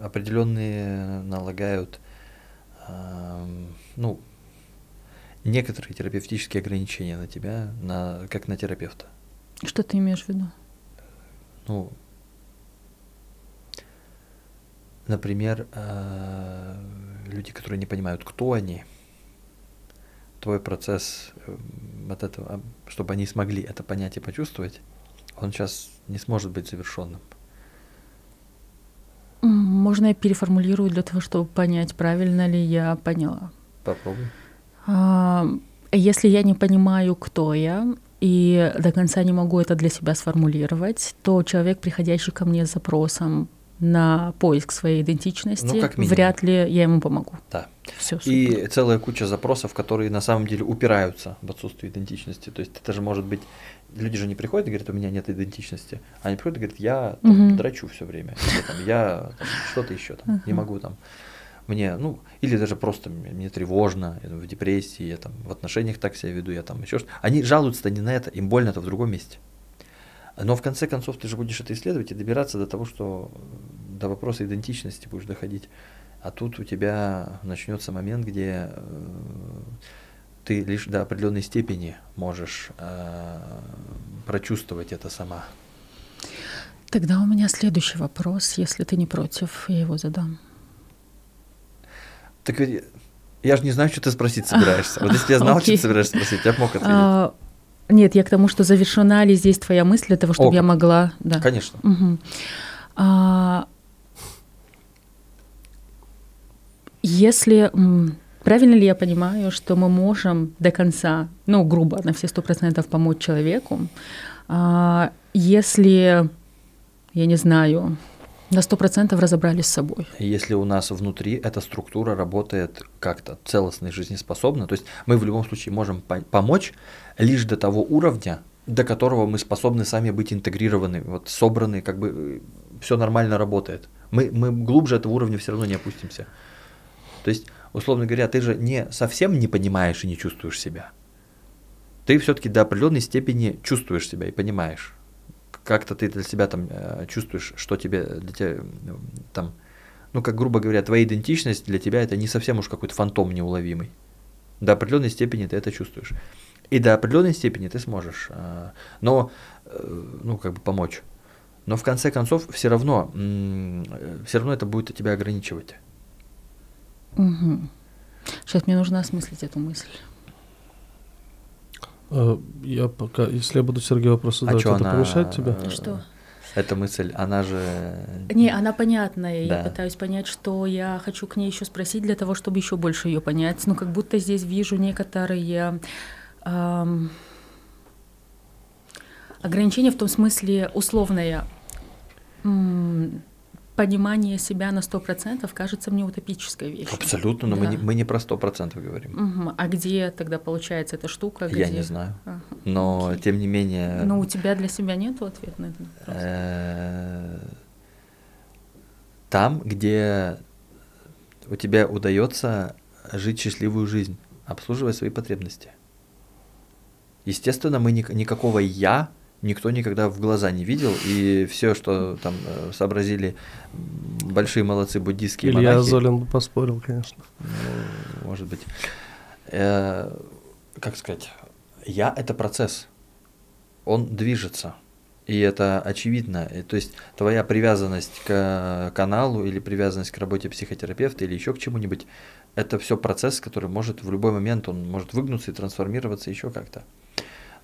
определенные налагают ну, некоторые терапевтические ограничения на тебя, на, как на терапевта. Что ты имеешь в виду? Ну, например, э, люди, которые не понимают, кто они, твой процесс э, от этого, чтобы они смогли это понять и почувствовать, он сейчас не сможет быть завершенным. Можно я переформулирую для того, чтобы понять, правильно ли я поняла. Попробуй. А, если я не понимаю, кто я, и до конца не могу это для себя сформулировать, то человек, приходящий ко мне с запросом на поиск своей идентичности, ну, как вряд ли я ему помогу. Да. Все, и целая куча запросов, которые на самом деле упираются в отсутствие идентичности. То есть это же может быть люди же не приходят и говорят, у меня нет идентичности. Они приходят и говорят, я там, угу. драчу все время, или, там, я там, что-то еще там, угу. не могу там. Мне, ну, или даже просто мне тревожно, я в депрессии, я там в отношениях так себя веду, я там еще что-то. Они жалуются-то не на это, им больно-то в другом месте. Но в конце концов ты же будешь это исследовать и добираться до того, что до вопроса идентичности будешь доходить. А тут у тебя начнется момент, где э, ты лишь до определенной степени можешь э, прочувствовать это сама. Тогда у меня следующий вопрос, если ты не против, я его задам. Так ведь я же не знаю, что ты спросить собираешься. Вот если я знал, okay. что ты собираешься спросить, я бы мог ответить. А, нет, я к тому, что завершена ли здесь твоя мысль для того, чтобы О, я могла... Да. Конечно. Угу. А, если Правильно ли я понимаю, что мы можем до конца, ну, грубо, на все сто процентов помочь человеку, а, если, я не знаю, на сто процентов разобрались с собой. Если у нас внутри эта структура работает как-то целостно и жизнеспособно, то есть мы в любом случае можем помочь лишь до того уровня, до которого мы способны сами быть интегрированы, вот собраны, как бы э, все нормально работает. Мы, мы глубже этого уровня все равно не опустимся. То есть условно говоря, ты же не совсем не понимаешь и не чувствуешь себя. Ты все-таки до определенной степени чувствуешь себя и понимаешь. Как-то ты для себя там э, чувствуешь, что тебе для тебя там, ну, как грубо говоря, твоя идентичность для тебя это не совсем уж какой-то фантом неуловимый. До определенной степени ты это чувствуешь. И до определенной степени ты сможешь, э, но, э, ну, как бы помочь. Но в конце концов, все равно, все равно это будет тебя ограничивать. Угу. Сейчас мне нужно осмыслить эту мысль. А, я пока, если я буду Сергею вопрос задавать, а это она... помешает тебе? Что? Эта мысль, она же... Не, она понятная. Да. Я пытаюсь понять, что я хочу к ней еще спросить для того, чтобы еще больше ее понять. Ну, как будто здесь вижу некоторые эм, ограничения в том смысле условное понимание себя на 100% кажется мне утопической вещью. Абсолютно, но да. мы, не, мы не про 100% говорим. Угу. А где тогда получается эта штука? Где? Я не знаю. Ага. Но Окей. тем не менее... Но у тебя для себя нет ответа на этот вопрос? Э, там, где у тебя удается жить счастливую жизнь, обслуживая свои потребности. Естественно, мы ни, никакого я никто никогда в глаза не видел, и все, что там э, сообразили большие молодцы буддийские Илья монахи, Золин бы поспорил, конечно. ну, может быть, Э, как сказать, я это процесс, он движется, и это очевидно. И, то есть твоя привязанность к каналу или привязанность к работе психотерапевта или еще к чему-нибудь, это все процесс, который может в любой момент, он может выгнуться и трансформироваться еще как-то.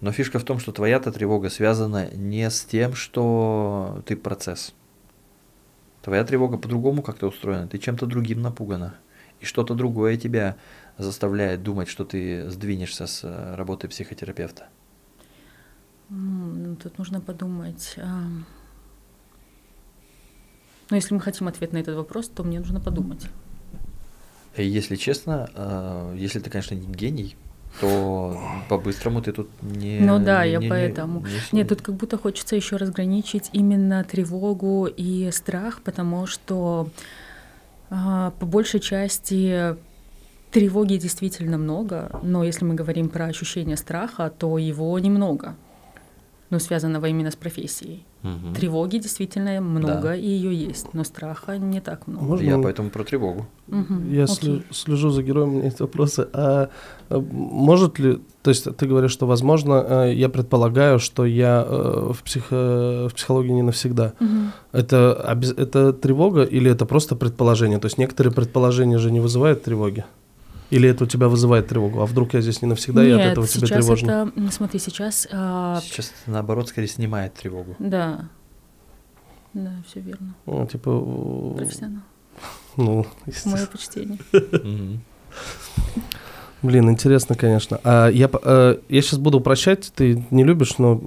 Но фишка в том, что твоя-то тревога связана не с тем, что ты процесс. Твоя тревога по-другому как-то устроена, ты чем-то другим напугана. И что-то другое тебя заставляет думать, что ты сдвинешься с э, работы психотерапевта. Ну, Тут нужно подумать. а, Ну, если мы хотим ответ на этот вопрос, то мне нужно подумать. И если честно, э, если ты, конечно, не гений, то по-быстрому ты тут не... Ну да, я не- не- поэтому. не Нет, тут как будто хочется еще разграничить именно тревогу и страх, потому что а, по большей части тревоги действительно много, но если мы говорим про ощущение страха, то его немного, но связанного именно с профессией. Мгм. Тревоги действительно много, Да. и ее есть, но страха не так много. Можно Я поэтому про тревогу. Мгм, Я окей. слю- слежу за героем, у меня есть вопросы. А э, может ли, то есть ты говоришь, что возможно, э, я предполагаю, что я э, в, психо- в психологии не навсегда. Мгм. Это, обез- это тревога или это просто предположение? То есть некоторые предположения же не вызывают тревоги? Или это у тебя вызывает тревогу? А вдруг я здесь не навсегда, и от Нет, этого тебе сейчас тревожно? это, смотри, сейчас, а, Сейчас, наоборот, скорее снимает тревогу. да, да, все верно. Ну, типа, Профессионал. ну, естественно. Мое почтение. Блин, интересно, конечно. А я, э, я сейчас буду упрощать, ты не любишь, но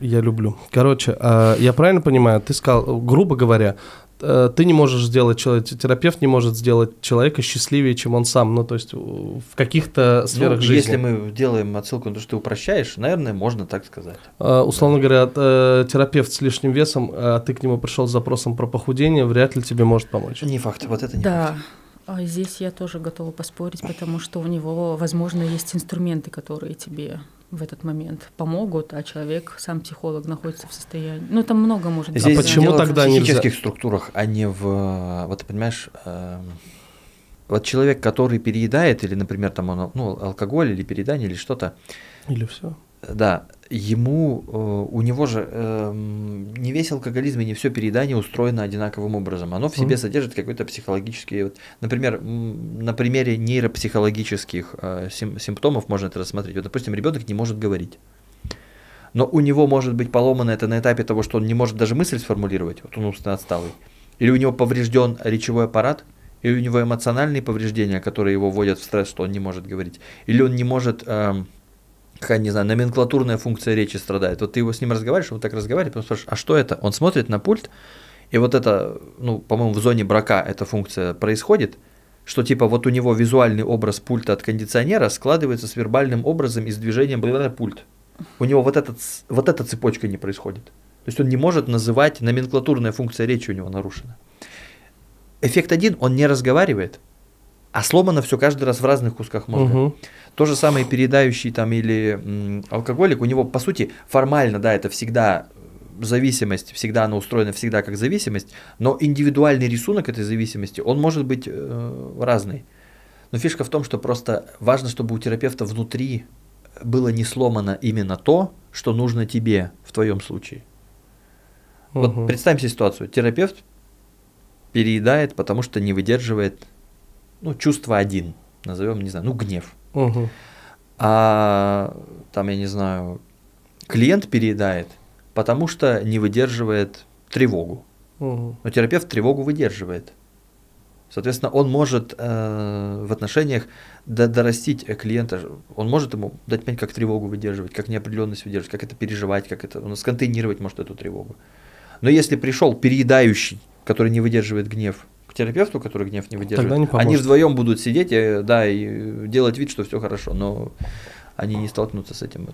я люблю. Короче, а, я правильно понимаю, ты сказал, грубо говоря, ты не можешь сделать человека, терапевт не может сделать человека счастливее, чем он сам, ну, то есть э, в каких-то сферах Ну, жизни. Если мы делаем отсылку на то, что ты упрощаешь, наверное, можно так сказать. А, условно говоря, э, терапевт с лишним весом, а ты к нему пришел с запросом про похудение, вряд ли тебе может помочь. Не факт, вот это не Да, факт. А здесь я тоже готова поспорить, потому что у него, возможно, есть инструменты, которые тебе в этот момент помогут, а человек, сам психолог, находится в состоянии. Ну, там много может быть. Здесь почему дело тогда в нельзя? психических структурах, а не в... Вот ты понимаешь, эм, вот человек, который переедает, или, например, там он, ну, алкоголь или переедание, или что-то, Или все? Да, ему, э, у него же эм, не весь алкоголизм и не все переедание устроено одинаковым образом. Оно в себе Мгм. содержит какой-то психологический, вот, например, на примере нейропсихологических э, сим- симптомов можно это рассмотреть. Вот, допустим, ребенок не может говорить. Но у него может быть поломано это на этапе того, что он не может даже мысль сформулировать, вот он умственно отсталый. Или у него поврежден речевой аппарат, или у него эмоциональные повреждения, которые его вводят в стресс, что он не может говорить. Или он не может, эм, какая, не знаю, номенклатурная функция речи страдает. Вот ты его с ним разговариваешь, он так разговаривает, потом спрашиваешь, а что это? Он смотрит на пульт, и вот это, ну, по-моему, в зоне брака эта функция происходит, что типа вот у него визуальный образ пульта от кондиционера складывается с вербальным образом и с движением благодаря пульт. У него вот, этот, вот эта цепочка не происходит. То есть он не может называть, номенклатурная функция речи у него нарушена. Эффект один, он не разговаривает, а сломано все каждый раз в разных кусках мозга. Мгм. То же самое передающий там или м, алкоголик, у него по сути формально, да, это всегда зависимость, всегда она устроена всегда как зависимость, но индивидуальный рисунок этой зависимости, он может быть э, разный. Но фишка в том, что просто важно, чтобы у терапевта внутри было не сломано именно то, что нужно тебе в твоем случае. Вот Мгм. представим себе ситуацию. Терапевт переедает, потому что не выдерживает ну, чувство один, назовем, не знаю, ну, гнев. Мгм. А там, я не знаю, клиент переедает, потому что не выдерживает тревогу. Мгм. Но терапевт тревогу выдерживает. Соответственно, он может э, в отношениях до- дорастить э, клиента, он может ему дать понять, как тревогу выдерживать, как неопределенность выдерживать, как это переживать, как это, он сконтейнировать может эту тревогу. Но если пришел переедающий, который не выдерживает гнев, терапевту, который гнев не выдерживает, не они вдвоем будут сидеть, э, да, и делать вид, что все хорошо, но они не столкнутся с этим,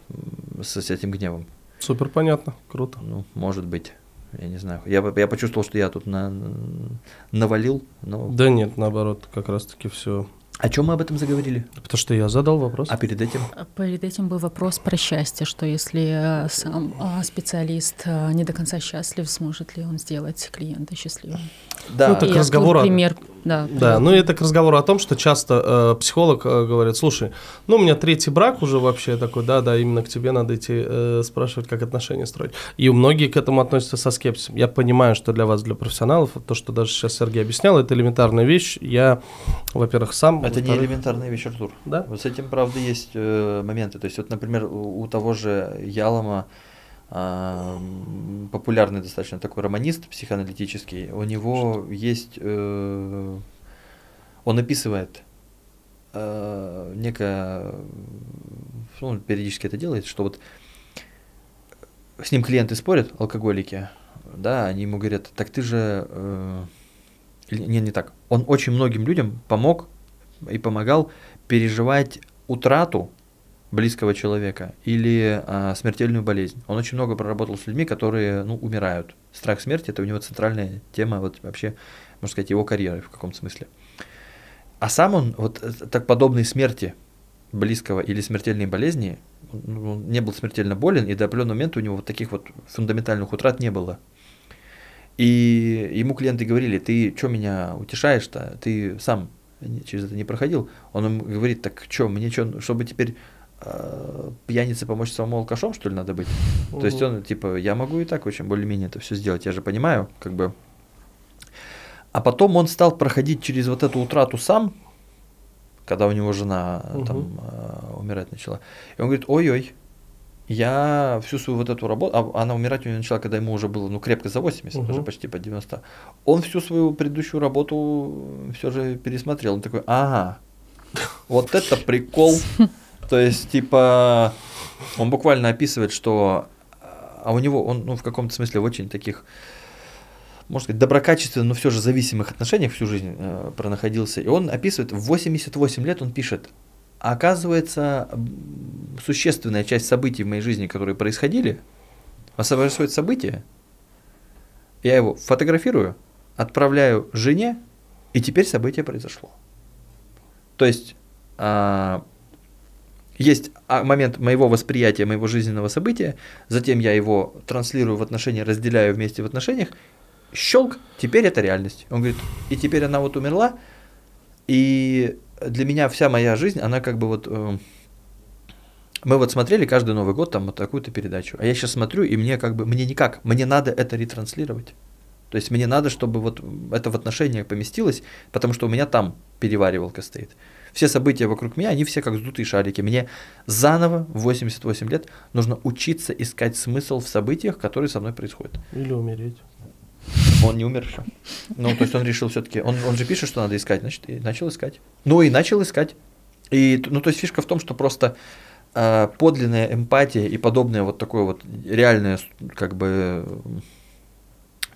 с, с этим гневом. Супер понятно, круто. Ну, может быть. Я не знаю. Я, я почувствовал, что я тут на, навалил, но... Да нет, наоборот, как раз-таки все. О чем мы об этом заговорили? Потому что я задал вопрос. А перед этим? Перед этим был вопрос про счастье, что если э, сам э, специалист э, не до конца счастлив, сможет ли он сделать клиента счастливым? Да. Ну, так И разговор пример, да. Да, ну это к разговору о том, что часто э, психолог э, говорит, слушай, ну у меня третий брак уже вообще такой, да, да, именно к тебе надо идти э, спрашивать, как отношения строить. И многие к этому относятся со скепсисом. Я понимаю, что для вас, для профессионалов, то, что даже сейчас Сергей объяснял, это элементарная вещь. Я, во-первых, сам... Это не элементарная вещь, Артур. Да? Вот с этим, правда, есть э, моменты. То есть, вот, например, у, у того же Ялома, популярный достаточно такой романист психоаналитический, у него есть, э, он описывает э, некое, ну, он периодически это делает, что вот с ним клиенты спорят, алкоголики, да, они ему говорят, так ты же, э, не, не так, он очень многим людям помог и помогал переживать утрату близкого человека или а, смертельную болезнь. Он очень много проработал с людьми, которые ну, умирают. Страх смерти это у него центральная тема вот вообще, можно сказать, его карьеры в каком-то смысле. А сам он вот э, так подобной смерти близкого или смертельной болезни ну, он не был смертельно болен, и до определенного момента у него вот таких вот фундаментальных утрат не было. И ему клиенты говорили, ты что меня утешаешь-то, ты сам через это не проходил. Он им говорит, так что, мне что, чтобы теперь пьянице помочь самому алкашом, что ли, надо быть? То есть он, типа, я могу и так очень более-менее это все сделать, я же понимаю, как бы. А потом он стал проходить через вот эту утрату сам, когда у него жена э, там э, умирать начала. И он говорит, ой-ой, я всю свою вот эту работу, а она умирать у него начала, когда ему уже было, ну, крепко за 80, Мгм. уже почти по 90. Он всю свою предыдущую работу все же пересмотрел. Он такой, ага, вот это прикол. То есть, типа, он буквально описывает, что а у него, он, ну, в каком-то смысле в очень таких, можно сказать, доброкачественных, но все же зависимых отношениях всю жизнь э, пронаходился. И он описывает, в 88 лет он пишет, «А оказывается, существенная часть событий в моей жизни, которые происходили, а происходит событие, я его фотографирую, отправляю жене, и теперь событие произошло. То есть а, есть а, момент моего восприятия, моего жизненного события, затем я его транслирую в отношения, разделяю вместе в отношениях, щелк, теперь это реальность. Он говорит, и теперь она вот умерла, и для меня вся моя жизнь, она как бы вот... э, мы вот смотрели каждый Новый год там вот такую-то передачу, а я сейчас смотрю, и мне как бы, мне никак, мне надо это ретранслировать. То есть мне надо, чтобы вот это в отношениях поместилось, потому что у меня там переваривалка стоит. Все события вокруг меня, они все как сдутые шарики. Мне заново в 88 лет нужно учиться искать смысл в событиях, которые со мной происходят. Или умереть. Он не умер еще. Ну, то есть он решил все-таки, он, он же пишет, что надо искать, значит, и начал искать. Ну и начал искать. И, ну, то есть фишка в том, что просто э, подлинная эмпатия и подобное вот такое вот реальное, как бы,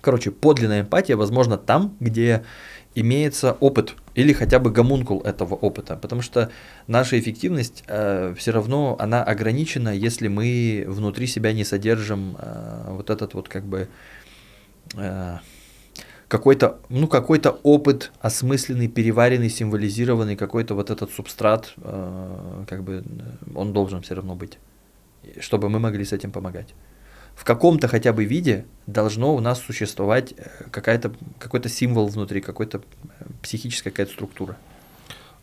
короче, подлинная эмпатия возможно там, где имеется опыт или хотя бы гомункул этого опыта, потому что наша эффективность все равно она ограничена, если мы внутри себя не содержим э, вот этот вот как бы э, какой-то, ну, какой-то опыт осмысленный, переваренный, символизированный, какой-то вот этот субстрат, э, как бы э, он должен все равно быть, чтобы мы могли с этим помогать. В каком-то хотя бы виде должно у нас существовать э, какая-то, какой-то символ внутри, какой-то э, психическая какая-то структура.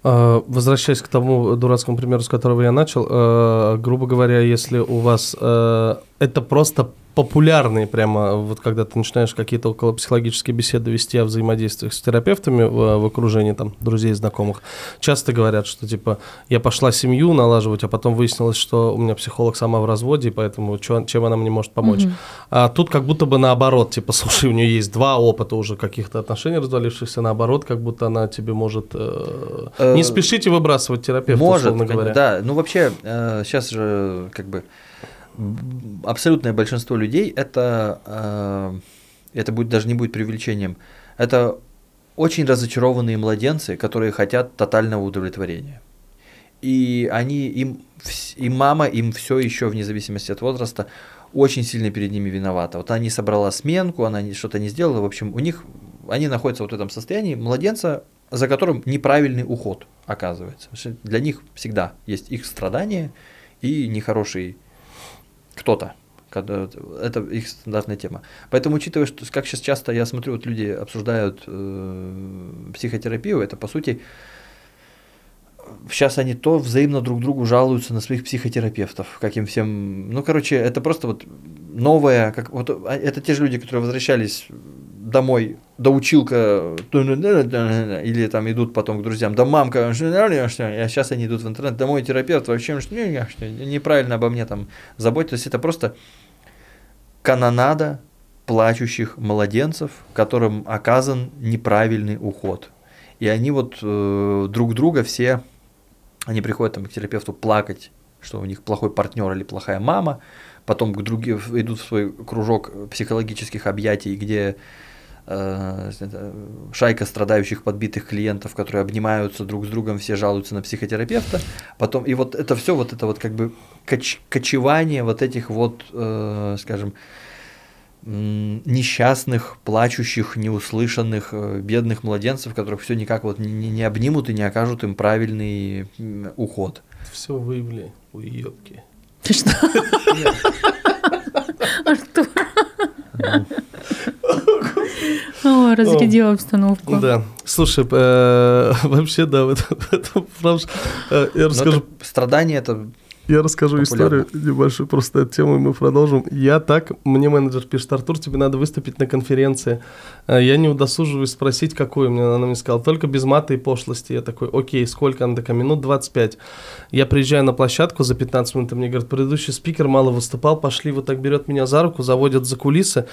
А, Возвращаясь к тому дурацкому примеру, с которого я начал, э, грубо говоря, если у вас это просто популярные прямо, вот когда ты начинаешь какие-то около психологические беседы вести о взаимодействиях с терапевтами в, в окружении там друзей, знакомых, часто говорят, что типа я пошла семью налаживать, а потом выяснилось, что у меня психолог сама в разводе, и поэтому чё- чем она мне может помочь. Мгм. А тут как будто бы наоборот, типа, слушай, у нее есть два опыта уже каких-то отношений развалившихся, наоборот, как будто она тебе может... э, Э, не спешите выбрасывать терапевта, Может, говоря. да. Ну, вообще, сейчас же как бы абсолютное большинство людей это, э, это будет даже не будет преувеличением, это очень разочарованные младенцы, которые хотят тотального удовлетворения. И они, им, и мама им все еще, вне зависимости от возраста, очень сильно перед ними виновата. Вот она не собрала сменку, она что-то не сделала. В общем, у них, они находятся вот в этом состоянии младенца, за которым неправильный уход. оказывается. Для них всегда есть их страдания и нехороший кто-то. Это их стандартная тема. Поэтому, учитывая, что как сейчас часто я смотрю, вот люди обсуждают э, психотерапию, это по сути сейчас они то взаимно друг другу жалуются на своих психотерапевтов, как им всем. Ну, короче, это просто вот новое, как вот а, это те же люди, которые возвращались домой, да училка, или там идут потом к друзьям, да мамка, а сейчас они идут в интернет, да мой терапевт вообще неправильно обо мне там заботится. То есть это просто канонада плачущих младенцев, которым оказан неправильный уход. И они вот э, друг друга все они приходят там, к терапевту плакать, что у них плохой партнер или плохая мама, потом к другим идут в свой кружок психологических объятий, где э, шайка страдающих подбитых клиентов, которые обнимаются друг с другом, все жалуются на психотерапевта, потом и вот это все вот это вот как бы коч, кочевание вот этих вот, э, скажем, несчастных, плачущих, неуслышанных, э, бедных младенцев, которых все никак вот не, не обнимут и не окажут им правильный уход. Все выявили, уебки. Ты что? Артур. О, разрядил обстановку. Да. Слушай, э, вообще, да, это правда. Э, я расскажу. Страдание это я расскажу Популярно. историю небольшую, просто эту тему, и мы продолжим. Я так, мне менеджер пишет, Артур, тебе надо выступить на конференции. А я не удосуживаюсь спросить, какую. Мне она мне сказала, только без мата и пошлости. Я такой, окей, сколько? Она такая, минут 25. Я приезжаю на площадку за 15 минут, и мне говорят, предыдущий спикер мало выступал, пошли, вот так берет меня за руку, заводят за кулисы,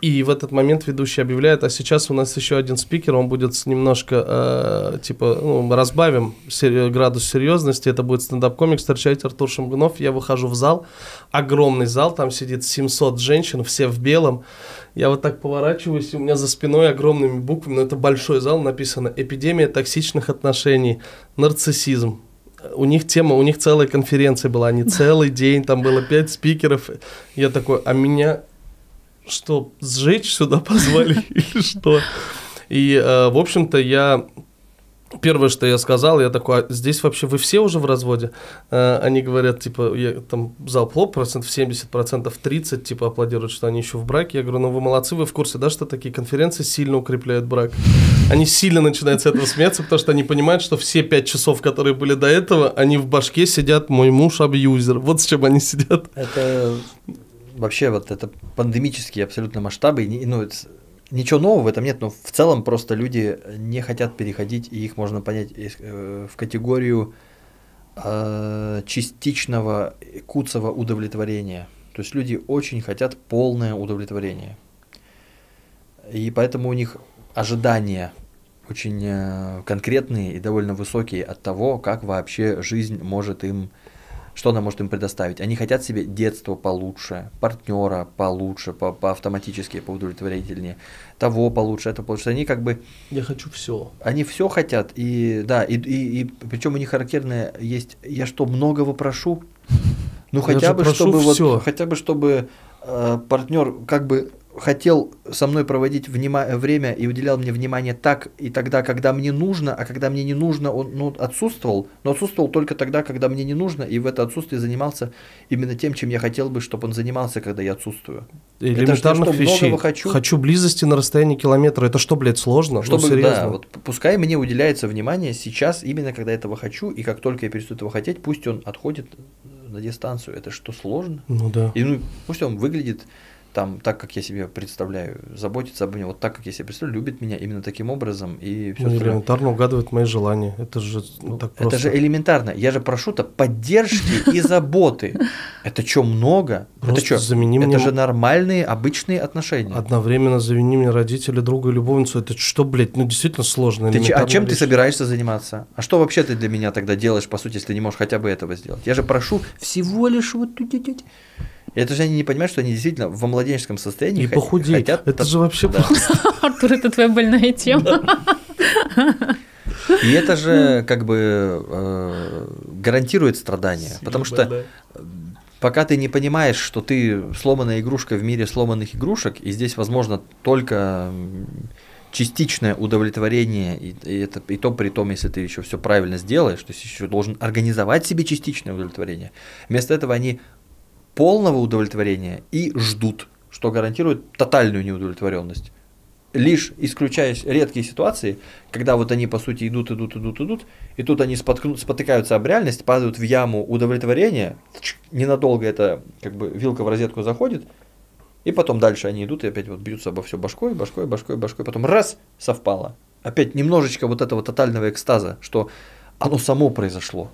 и в этот момент ведущий объявляет, а сейчас у нас еще один спикер, он будет немножко, э, типа, ну, разбавим сери- градус серьезности, это будет стендап-комик, встречайте Артур Шамгунов, я выхожу в зал, огромный зал, там сидит 700 женщин, все в белом, я вот так поворачиваюсь, и у меня за спиной огромными буквами, но это большой зал, написано «Эпидемия токсичных отношений, нарциссизм». У них тема, у них целая конференция была, они целый день, там было пять спикеров. Я такой, а меня что, сжечь сюда позвали или что? И, э, в общем-то, я Первое, что я сказал, я такой, а здесь вообще вы все уже в разводе? Э, они говорят, типа, я, там зал плод, процентов 70, процентов 30, типа, аплодируют, что они еще в браке. Я говорю, ну вы молодцы, вы в курсе, да, что такие конференции сильно укрепляют брак? Они сильно начинают с этого смеяться, потому что они понимают, что все пять часов, которые были до этого, они в башке сидят, мой муж абьюзер. Вот с чем они сидят. Это вообще вот это пандемические абсолютно масштабы, ну, это, ничего нового в этом нет, но в целом просто люди не хотят переходить, и их можно понять э, в категорию э, частичного куцого удовлетворения. То есть люди очень хотят полное удовлетворение. И поэтому у них ожидания очень э, конкретные и довольно высокие от того, как вообще жизнь может им что она может им предоставить? Они хотят себе детство получше, партнера получше, по, по автоматически, по удовлетворительнее, того получше, это получше. Они как бы... Я хочу все. Они все хотят, и да, и, и, и причем у них характерное есть, я что, многого прошу? Ну хотя бы, чтобы вот, хотя бы, чтобы э, партнер как бы хотел со мной проводить внима- время и уделял мне внимание так и тогда, когда мне нужно, а когда мне не нужно, он ну, отсутствовал, но отсутствовал только тогда, когда мне не нужно, и в это отсутствие занимался именно тем, чем я хотел бы, чтобы он занимался, когда я отсутствую. Элементарных это что, вещей. Хочу. хочу близости на расстоянии километра. Это что, блядь, сложно? Ну, чтобы, ну, серьезно. да, вот пускай мне уделяется внимание сейчас, именно когда этого хочу, и как только я перестаю этого хотеть, пусть он отходит на дистанцию. Это что, сложно? Ну да. И ну, пусть он выглядит там, так как я себе представляю, заботится обо мне, вот так, как я себе представляю, любит меня именно таким образом. И все ну, элементарно угадывает мои желания. Это же ну, так просто. Это же элементарно. Я же прошу-то поддержки и заботы. Это что, много? Это что? Это же нормальные, обычные отношения. Одновременно завини мне родителей, друга и любовницу. Это что, блядь, ну действительно сложно. а чем ты собираешься заниматься? А что вообще ты для меня тогда делаешь, по сути, если ты не можешь хотя бы этого сделать? Я же прошу всего лишь вот... Это же они не понимают, что они действительно во младенческом состоянии и похудеть. хотят... Это же вообще да. Артур, это твоя больная тема. И это же как бы э, гарантирует страдания, потому что пока ты не понимаешь, что ты сломанная игрушка в мире сломанных игрушек, и здесь возможно только частичное удовлетворение, и, и, это, и то при том, если ты еще все правильно сделаешь, то есть еще должен организовать себе частичное удовлетворение. Вместо этого они полного удовлетворения и ждут, что гарантирует тотальную неудовлетворенность. Лишь исключая редкие ситуации, когда вот они по сути идут, идут, идут, идут, и тут они споткнут, спотыкаются об реальность, падают в яму удовлетворения, ненадолго это как бы вилка в розетку заходит, и потом дальше они идут и опять вот бьются обо все башкой, башкой, башкой, башкой. Потом раз, совпало. Опять немножечко вот этого тотального экстаза, что оно само произошло.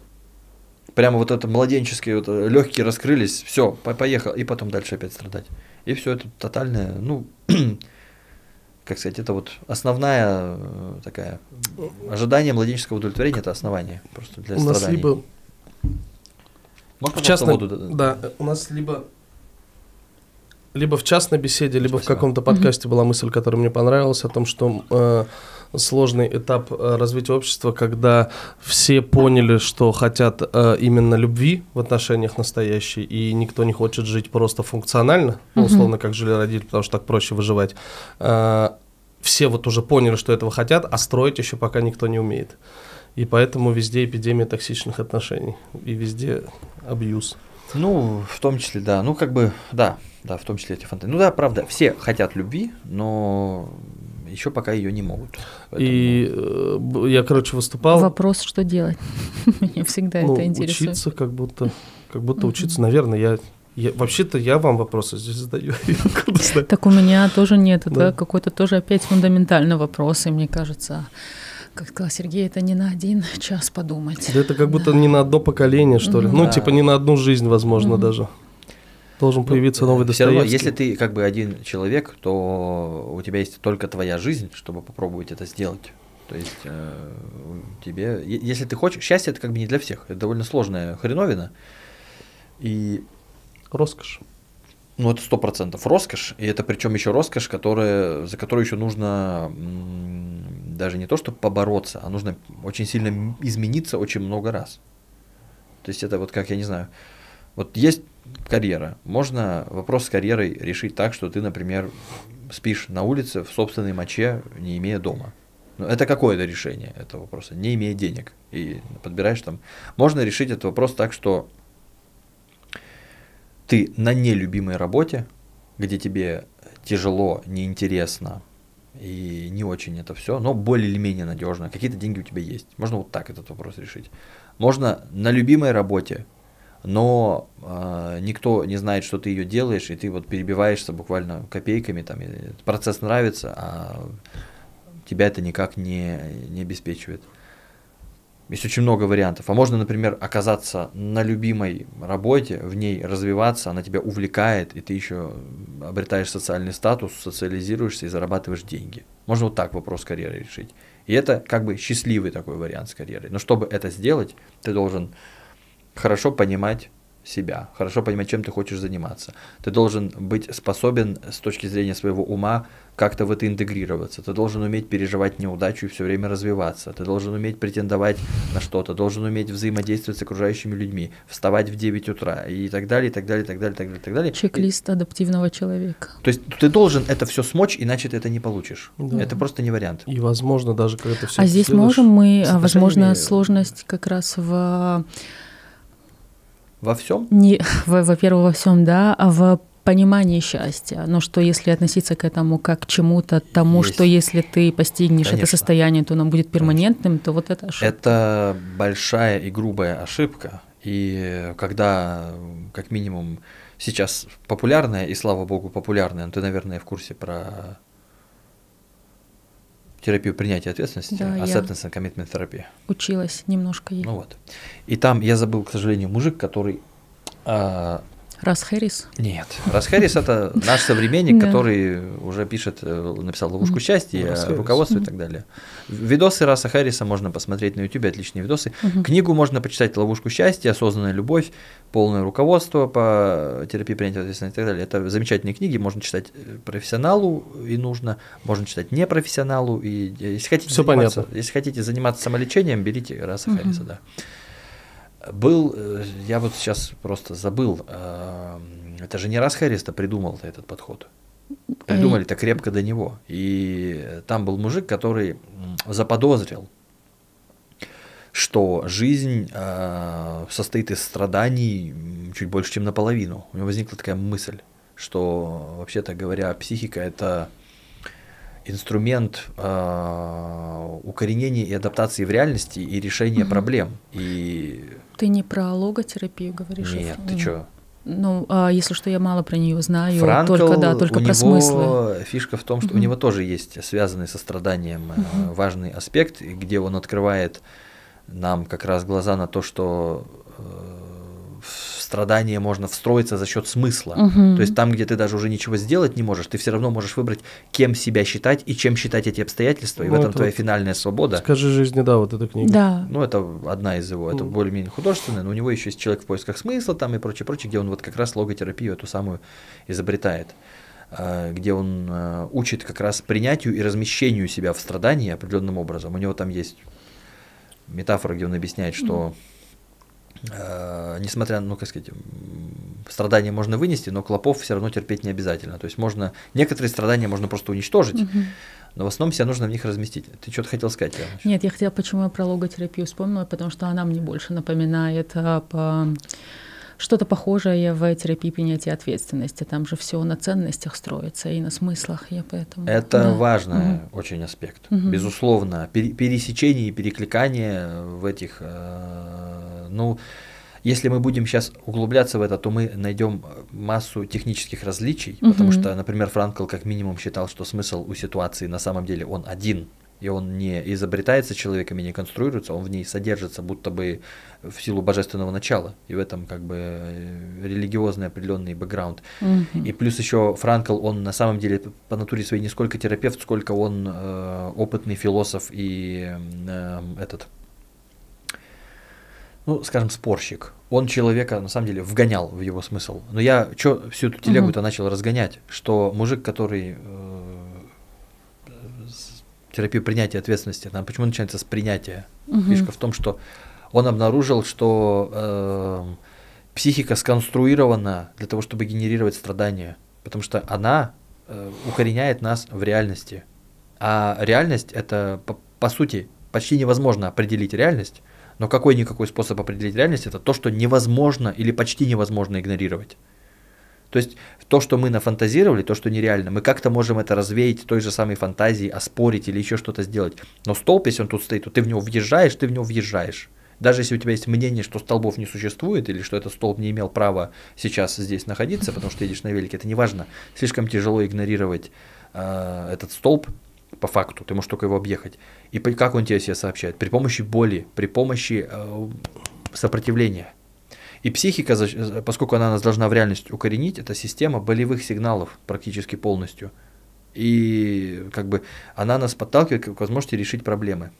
Прямо вот это младенческие вот э, легкие раскрылись, все, поехал, и потом дальше опять страдать. И все это тотальное, ну, как сказать, это вот основная э, такая ожидание младенческого удовлетворения это основание просто для у страданий. Нас либо Можно в частной, воду? да, у нас либо либо в частной беседе, либо Спасибо. в каком-то подкасте mm-hmm. была мысль, которая мне понравилась, о том, что э, сложный этап э, развития общества, когда все поняли, что хотят э, именно любви в отношениях настоящей, и никто не хочет жить просто функционально, ну, условно, как жили родители, потому что так проще выживать. Э, все вот уже поняли, что этого хотят, а строить еще пока никто не умеет. И поэтому везде эпидемия токсичных отношений, и везде абьюз. Ну, в том числе, да. Ну, как бы, да, да, в том числе эти фантазии. Ну да, правда, все хотят любви, но еще пока ее не могут. Поэтому... И э, я, короче, выступал. Вопрос, что делать? Мне всегда ну, это интересует. Учиться, как будто, как будто учиться, наверное, я я, вообще-то я вам вопросы здесь задаю. так у меня тоже нет. Это да. какой-то тоже опять фундаментальный вопрос, и мне кажется, как сказал Сергей, это не на один час подумать. Да это как будто да. не на одно поколение, что ли. Ну, типа не на одну жизнь, возможно, даже. Должен ну, появиться новый Достоевский. Равно, если ты как бы один человек, то у тебя есть только твоя жизнь, чтобы попробовать это сделать. То есть э, тебе, если ты хочешь, счастье это как бы не для всех, это довольно сложная хреновина. И роскошь. Ну, это сто процентов роскошь, и это причем еще роскошь, которая, за которую еще нужно даже не то, чтобы побороться, а нужно очень сильно измениться очень много раз. То есть это вот как, я не знаю, вот есть карьера. Можно вопрос с карьерой решить так, что ты, например, спишь на улице в собственной моче, не имея дома. Ну, это какое-то решение этого вопроса, не имея денег. И подбираешь там. Можно решить этот вопрос так, что ты на нелюбимой работе, где тебе тяжело, неинтересно и не очень это все, но более или менее надежно, какие-то деньги у тебя есть. Можно вот так этот вопрос решить. Можно на любимой работе, но э, никто не знает, что ты ее делаешь, и ты вот перебиваешься буквально копейками, там, процесс нравится, а тебя это никак не, не обеспечивает. Есть очень много вариантов. А можно, например, оказаться на любимой работе, в ней развиваться, она тебя увлекает, и ты еще обретаешь социальный статус, социализируешься и зарабатываешь деньги. Можно вот так вопрос карьеры решить. И это как бы счастливый такой вариант с карьерой. Но чтобы это сделать, ты должен хорошо понимать себя, хорошо понимать, чем ты хочешь заниматься. Ты должен быть способен с точки зрения своего ума как-то в это интегрироваться. Ты должен уметь переживать неудачу и все время развиваться. Ты должен уметь претендовать на что-то. Должен уметь взаимодействовать с окружающими людьми, вставать в 9 утра и так далее, и так далее, и так далее, и так далее, и так далее. Чек-лист и... адаптивного человека. То есть ты должен это все смочь, иначе ты это не получишь. Да. Это просто не вариант. И возможно даже когда ты все. А здесь можем мы, возможно, сложность как раз в во всем? Не, во-первых, во всем, да, а в понимании счастья. Но что если относиться к этому как к чему-то, тому, Есть. что если ты постигнешь Конечно. это состояние, то оно будет перманентным, то вот это ошибка. Это большая и грубая ошибка. И когда, как минимум, сейчас популярная, и слава богу, популярная, ну, ты, наверное, в курсе про терапию принятия ответственности, да, acceptance and commitment терапия. Училась немножко ей. Ну вот. И там я забыл, к сожалению, мужик, который а, Рас Хэрис? Нет. Рас Хэрис это наш современник, который уже пишет, э, написал «Ловушку счастья», руководство и так далее. Видосы Раса Хэрриса можно посмотреть на YouTube, отличные видосы. Книгу можно почитать «Ловушку счастья», «Осознанная любовь», полное руководство по терапии принятия ответственности и так далее. Это замечательные книги, можно читать э, профессионалу и нужно, можно читать непрофессионалу. И если хотите, Все заниматься, понятно. если хотите заниматься самолечением, берите Раса. Хэрриса, да. Был, э, я вот сейчас просто забыл, э, это же не раз Хэрис придумал этот подход. Придумали-то крепко до него. И там был мужик, который заподозрил, что жизнь э, состоит из страданий чуть больше, чем наполовину. У него возникла такая мысль, что, вообще-то говоря, психика это инструмент э, укоренения и адаптации в реальности и решения Мгм. проблем. И Ты не про логотерапию говоришь? а нет, ты ну, чё? Ну, а если что, я мало про нее знаю. Франкл, только, да, только у про него смыслы. фишка в том, что у Мгм. него тоже есть связанный со страданием Мгм. важный аспект, где он открывает нам как раз глаза на то, что э, страдание можно встроиться за счет смысла. Мгм. То есть там, где ты даже уже ничего сделать не можешь, ты все равно можешь выбрать, кем себя считать и чем считать эти обстоятельства, и в Ну, этом это твоя вот финальная свобода. Скажи жизни, да, вот эта книга. Да. Ну, это одна из его, это более-менее художественная, но у него еще есть человек в поисках смысла там и прочее, прочее, где он вот как раз логотерапию эту самую изобретает, а, где он а, учит как раз принятию и размещению себя в страдании определенным образом. У него там есть метафора, где он объясняет, что а, несмотря на, ну, как сказать, страдания можно вынести, но клопов все равно терпеть не обязательно. То есть можно, некоторые страдания можно просто уничтожить, Мгм. но в основном себя нужно в них разместить. Ты что-то хотел сказать, Лена? Нет, я хотела, почему я про логотерапию вспомнила, потому что она мне больше напоминает а, по... что-то похожее в терапии принятия ответственности. Там же все на ценностях строится и на смыслах. Я поэтому... Это Да. важный Мгм. очень аспект. Мгм. Безусловно, пере- пересечение и перекликание в этих, э, ну, если мы будем сейчас углубляться в это, то мы найдем массу технических различий, потому Мгм. что, например, Франкл как минимум считал, что смысл у ситуации на самом деле он один, и он не изобретается человеком и не конструируется, он в ней содержится будто бы в силу божественного начала, и в этом как бы э, религиозный определенный бэкграунд. Мгм. И плюс еще Франкл, он на самом деле по натуре своей не сколько терапевт, сколько он э, опытный философ и э, этот, ну, скажем, спорщик. Он человека, на самом деле, вгонял в его смысл. Но я что всю эту телегу-то начал разгонять, что мужик, который э, терапию принятия ответственности, там почему начинается с принятия? Мгм. Фишка в том, что он обнаружил, что э, психика сконструирована для того, чтобы генерировать страдания, потому что она э, укореняет нас в реальности. А реальность это по, по сути почти невозможно определить реальность, но какой-никакой способ определить реальность это то, что невозможно или почти невозможно игнорировать. То есть то, что мы нафантазировали, то, что нереально, мы как-то можем это развеять той же самой фантазией, оспорить или еще что-то сделать. Но столб, если он тут стоит, то ты в него въезжаешь, ты в него въезжаешь. Даже если у тебя есть мнение, что столбов не существует, или что этот столб не имел права сейчас здесь находиться, потому что ты едешь на велике, это не важно. Слишком тяжело игнорировать э, этот столб по факту, ты можешь только его объехать. И как он тебе себе сообщает? При помощи боли, при помощи э, сопротивления. И психика, за- поскольку она нас должна в реальность укоренить, это система болевых сигналов практически полностью. И как бы она нас подталкивает к возможности решить проблемы.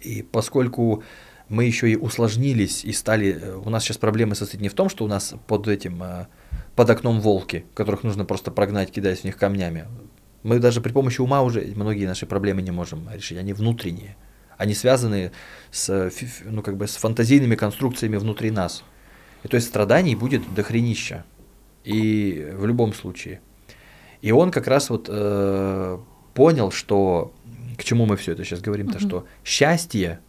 И поскольку мы еще и усложнились и стали, э, у нас сейчас проблемы состоят не в том, что у нас под этим, э, под окном волки, которых нужно просто прогнать, кидаясь в них камнями. Мы даже при помощи ума уже многие наши проблемы не можем решить, они внутренние. Они связаны с, э, ну, как бы с фантазийными конструкциями внутри нас. И то есть страданий будет дохренища. И в любом случае. И он как раз вот э, понял, что к чему мы все это сейчас говорим-то, Мгм. что счастье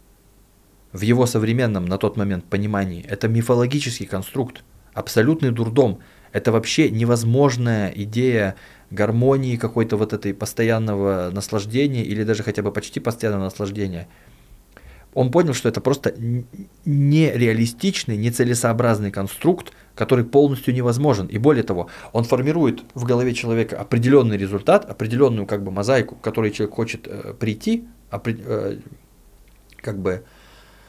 в его современном на тот момент понимании это мифологический конструкт, абсолютный дурдом. Это вообще невозможная идея гармонии какой-то вот этой постоянного наслаждения или даже хотя бы почти постоянного наслаждения. Он понял, что это просто нереалистичный, нецелесообразный конструкт, который полностью невозможен. И более того, он формирует в голове человека определенный результат, определенную как бы мозаику, к которой человек хочет э, прийти, опре- э, как бы,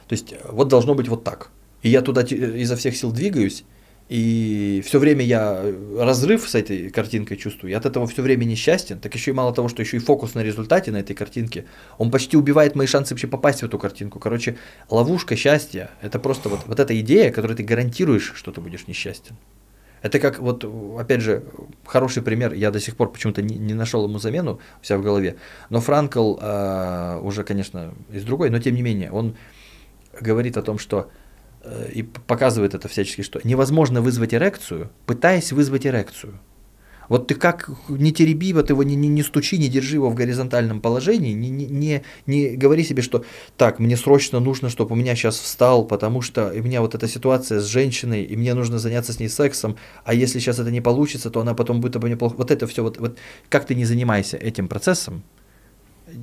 то есть э, вот должно быть вот так. И я туда э, изо всех сил двигаюсь, и все время я э, разрыв с этой картинкой чувствую, и от этого все время несчастен. Так еще и мало того, что еще и фокус на результате на этой картинке, он почти убивает мои шансы вообще попасть в эту картинку. Короче, ловушка счастья – это просто вот, вот эта идея, которой ты гарантируешь, что ты будешь несчастен. Это как, вот, опять же, хороший пример, я до сих пор почему-то не, не нашел ему замену себя в голове, но Франкл э, уже, конечно, из другой, но тем не менее, он говорит о том, что и показывает это всячески, что невозможно вызвать эрекцию, пытаясь вызвать эрекцию. Вот ты как не тереби, вот его не, не, не стучи, не держи его в горизонтальном положении, не, не, не, не говори себе, что так, мне срочно нужно, чтобы у меня сейчас встал, потому что у меня вот эта ситуация с женщиной, и мне нужно заняться с ней сексом, а если сейчас это не получится, то она потом будет обо мне плохо. Вот это все, вот, вот как ты не занимайся этим процессом,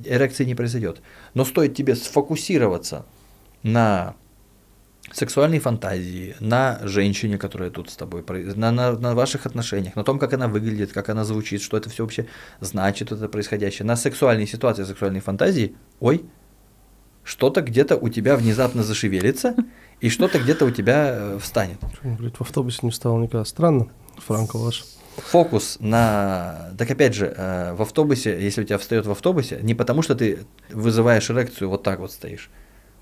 эрекции не произойдет. Но стоит тебе сфокусироваться на сексуальные фантазии, на женщине, которая тут с тобой, на, на, на ваших отношениях, на том, как она выглядит, как она звучит, что это все вообще значит, это происходящее, на сексуальные ситуации, сексуальные фантазии, ой, что-то где-то у тебя внезапно зашевелится, и что-то где-то у тебя э, встанет. Блять, в автобусе не встал никогда. Странно, Франко ваш. Фокус на... Так опять же, э, в автобусе, если у тебя встает в автобусе, не потому что ты вызываешь эрекцию, вот так вот стоишь,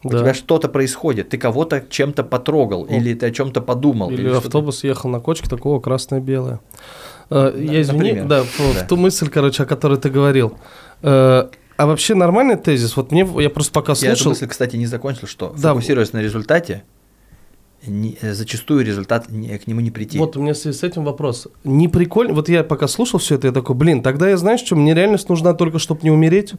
у да. тебя что-то происходит, ты кого-то чем-то потрогал, О. или ты о чем-то подумал. Или, или автобус ехал на кочке такого красное-белое. Э, я извини, да, в, да. в ту мысль, короче, о которой ты говорил. Э, а вообще нормальный тезис? Вот мне, я просто пока слушал... Я эту мысль, кстати, не закончил, что да. фокусируясь на результате, не, зачастую результат не, к нему не прийти. Вот у меня с, с этим вопрос. Не прикольно, вот я пока слушал все это, я такой, блин, тогда я знаешь, что мне реальность нужна только, чтобы не умереть.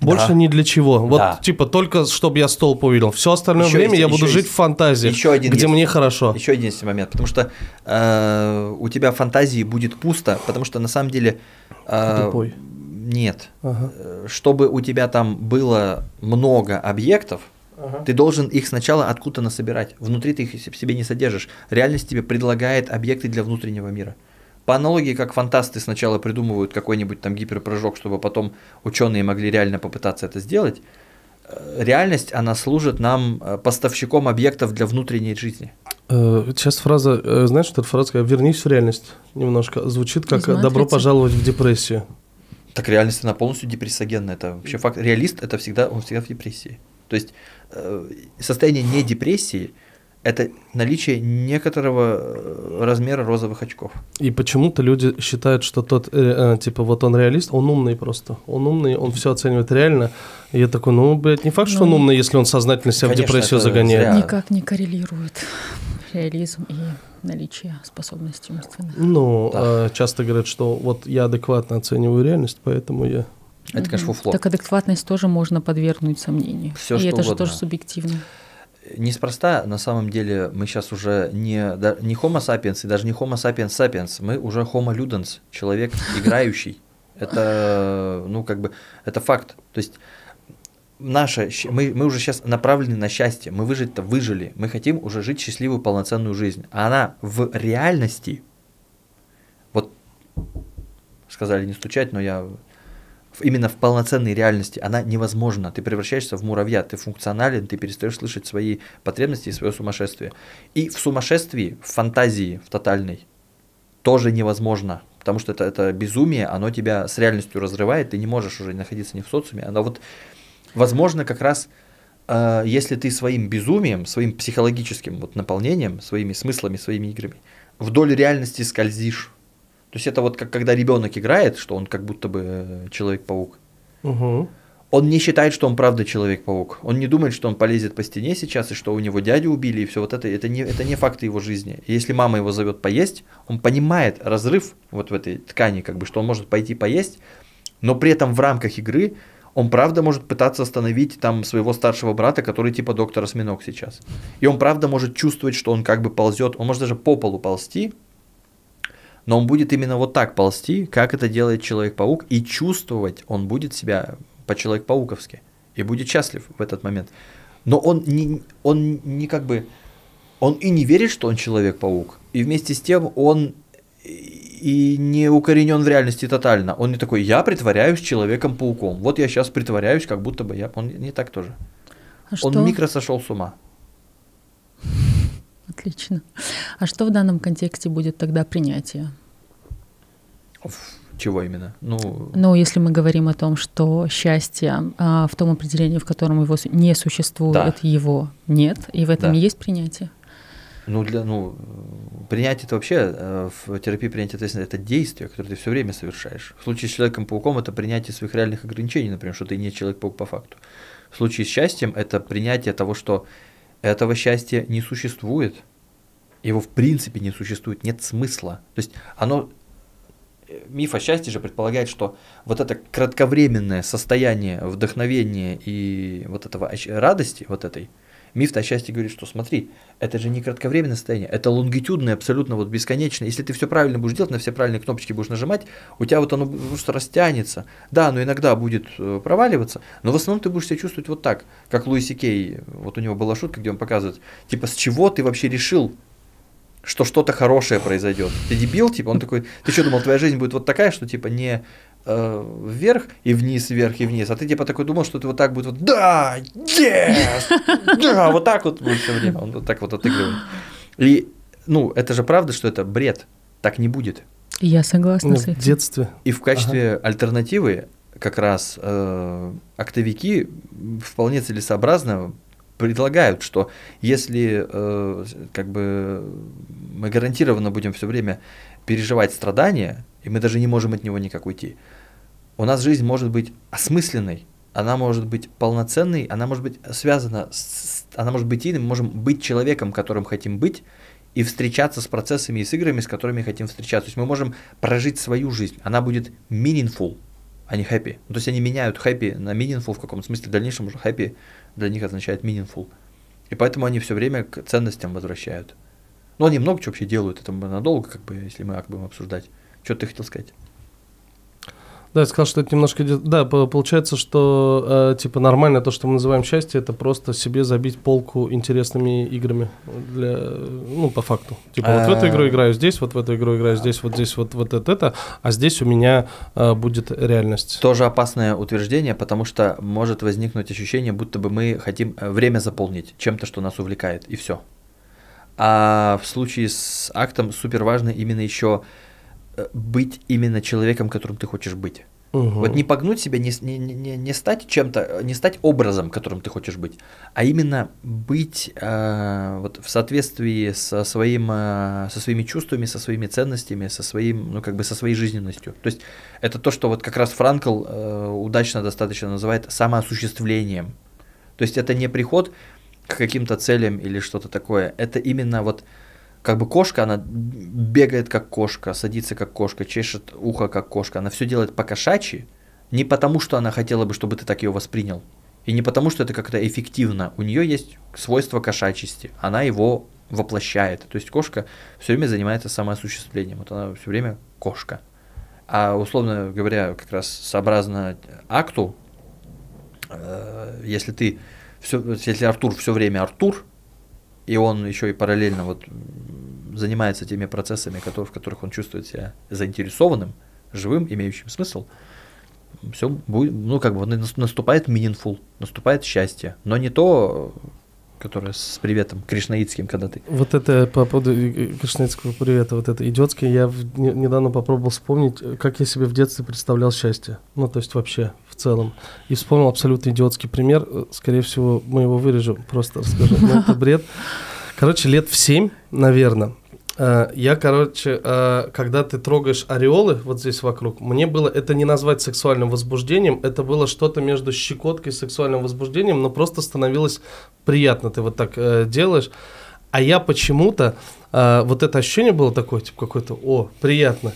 Больше да. ни для чего. Вот, да. типа, только чтобы я столб увидел. Все остальное еще время есть, я буду жить есть, в фантазии, еще один где есть, мне хорошо. Еще один есть момент, потому что э, у тебя фантазии будет пусто, потому что на самом деле... Э, Тупой. Нет. Ага. Э, чтобы у тебя там было много объектов, ага. ты должен их сначала откуда-то насобирать. Внутри ты их в себе не содержишь. Реальность тебе предлагает объекты для внутреннего мира. По аналогии, как фантасты сначала придумывают какой-нибудь там гиперпрыжок, чтобы потом ученые могли реально попытаться это сделать, э, реальность, она служит нам э, поставщиком объектов для внутренней жизни. Э, сейчас фраза, знаешь, эта фраза «вернись в реальность» немножко звучит как «добро пожаловать в депрессию». Так реальность, она полностью депрессогенная. Это вообще факт. Реалист – это всегда, он всегда в депрессии. То есть состояние не депрессии – это наличие некоторого э, размера розовых очков. И почему-то люди считают, что тот, э, э, типа, вот он реалист, он умный просто. Он умный, он все оценивает реально. И я такой, ну, блядь, не факт, что он ну, умный, если он сознательно себя Конечно, в депрессию загоняет. Зря. Никак не коррелирует реализм и наличие способностей умственных. Ну, да. э, часто говорят, что вот я адекватно оцениваю реальность, поэтому я... Это, конечно, фуфло. Так адекватность тоже можно подвергнуть сомнению. Все, и это угодно. же тоже субъективно неспроста, на самом деле, мы сейчас уже не, не Homo sapiens и даже не Homo sapiens sapiens, мы уже Homo ludens, человек играющий. Это, ну, как бы, это факт. То есть, наше, мы, мы уже сейчас направлены на счастье, мы выжить-то выжили, мы хотим уже жить счастливую полноценную жизнь. А она в реальности, вот сказали не стучать, но я именно в полноценной реальности, она невозможна. Ты превращаешься в муравья, ты функционален, ты перестаешь слышать свои потребности и свое сумасшествие. И в сумасшествии, в фантазии, в тотальной, тоже невозможно. Потому что это, это безумие, оно тебя с реальностью разрывает, ты не можешь уже находиться не в социуме. Оно вот, возможно, как раз э, если ты своим безумием, своим психологическим вот наполнением, своими смыслами, своими играми вдоль реальности скользишь, то есть это вот как когда ребенок играет, что он как будто бы э, человек-паук. Угу. Он не считает, что он правда человек-паук. Он не думает, что он полезет по стене сейчас, и что у него дядю убили, и все вот это. Это не, это не факты его жизни. Если мама его зовет поесть, он понимает разрыв вот в этой ткани, как бы, что он может пойти поесть, но при этом в рамках игры он правда может пытаться остановить там своего старшего брата, который типа доктор осьминог сейчас. И он правда может чувствовать, что он как бы ползет, он может даже по полу ползти, но он будет именно вот так ползти, как это делает Человек-паук, и чувствовать он будет себя по-человек-пауковски, и будет счастлив в этот момент. Но он не, он не как бы, он и не верит, что он Человек-паук, и вместе с тем он и не укоренен в реальности тотально. Он не такой, я притворяюсь Человеком-пауком. Вот я сейчас притворяюсь, как будто бы я... Он не так тоже. А он что? микро сошел с ума. Отлично. А что в данном контексте будет тогда принятие? Чего именно? Ну, ну, если мы говорим о том, что счастье а, в том определении, в котором его не существует, да. его нет, и в этом да. есть принятие. Ну, для, ну, принятие это вообще, э, в терапии принятия ответственности это действие, которое ты все время совершаешь. В случае с Человеком-пауком это принятие своих реальных ограничений, например, что ты не Человек-паук по факту. В случае с счастьем это принятие того, что этого счастья не существует, его в принципе не существует, нет смысла. То есть оно миф о счастье же предполагает, что вот это кратковременное состояние вдохновения и вот этого радости, вот этой, Миф о счастье говорит, что смотри, это же не кратковременное состояние, это лонгитюдное, абсолютно вот бесконечное. Если ты все правильно будешь делать, на все правильные кнопочки будешь нажимать, у тебя вот оно просто растянется. Да, но иногда будет э, проваливаться, но в основном ты будешь себя чувствовать вот так, как Луиси Кей, вот у него была шутка, где он показывает, типа, с чего ты вообще решил, что что-то хорошее произойдет. Ты дебил, типа, он такой, ты что думал, твоя жизнь будет вот такая, что типа не э, вверх и вниз, вверх и вниз, а ты типа такой думал, что ты вот так будет вот, да, yes, да, вот так вот будет все время, он вот так вот отыгрывает. И, ну, это же правда, что это бред, так не будет. Я согласна ну, с этим. В детстве. И в качестве ага. альтернативы как раз э, октовики вполне целесообразно предлагают, что если э, как бы мы гарантированно будем все время переживать страдания, и мы даже не можем от него никак уйти, у нас жизнь может быть осмысленной, она может быть полноценной, она может быть связана, с, она может быть и мы можем быть человеком, которым хотим быть, и встречаться с процессами и с играми, с которыми хотим встречаться. То есть мы можем прожить свою жизнь, она будет meaningful, а не happy. Ну, то есть они меняют happy на meaningful в каком-то смысле, в дальнейшем уже happy для них означает meaningful. И поэтому они все время к ценностям возвращают. Ну, они много чего вообще делают, это надолго, как бы, если мы будем обсуждать. Что ты хотел сказать? Да, я сказал, что это немножко... Да, получается, что э, типа нормально то, что мы называем счастье, это просто себе забить полку интересными играми. Для, ну, по факту. Типа вот в эту игру а. играю здесь, вот в эту игру играю здесь, вот здесь вот, вот это, это, а здесь у меня э, будет реальность. Тоже опасное утверждение, потому что может возникнуть ощущение, будто бы мы хотим э, время заполнить чем-то, что нас увлекает, и все. А в случае с актом супер важно именно еще Э, быть именно человеком, которым ты хочешь быть. Угу. Вот не погнуть себя, не, не, не, не стать чем-то, не стать образом, которым ты хочешь быть, а именно быть э, вот в соответствии со, своим, э, со своими чувствами, со своими ценностями, со, своим, ну, как бы со своей жизненностью. То есть это то, что вот как раз Франкл э, удачно достаточно называет самоосуществлением. То есть это не приход к каким-то целям или что-то такое, это именно вот как бы кошка, она бегает как кошка, садится как кошка, чешет ухо как кошка. Она все делает по кошачьи, не потому что она хотела бы, чтобы ты так ее воспринял. И не потому, что это как-то эффективно. У нее есть свойство кошачьести. Она его воплощает. То есть кошка все время занимается самоосуществлением. Вот она все время кошка. А условно говоря, как раз сообразно акту, э, если ты все, если Артур все время Артур, и он еще и параллельно вот занимается теми процессами, которые, в которых он чувствует себя заинтересованным, живым, имеющим смысл, все будет, ну, как бы наступает meaningful, наступает счастье, но не то, которое с приветом кришнаитским, когда ты. Вот это по поводу кришнаитского привета, вот это идиотское, я в, не, недавно попробовал вспомнить, как я себе в детстве представлял счастье, ну, то есть вообще в целом, и вспомнил абсолютно идиотский пример, скорее всего, мы его вырежем, просто расскажу, но это бред. Короче, лет в семь, наверное, Э, я, короче, э, когда ты трогаешь ореолы вот здесь вокруг, мне было это не назвать сексуальным возбуждением, это было что-то между щекоткой и сексуальным возбуждением, но просто становилось приятно, ты вот так э, делаешь. А я почему-то, вот это ощущение было такое, типа какое-то, о, приятно.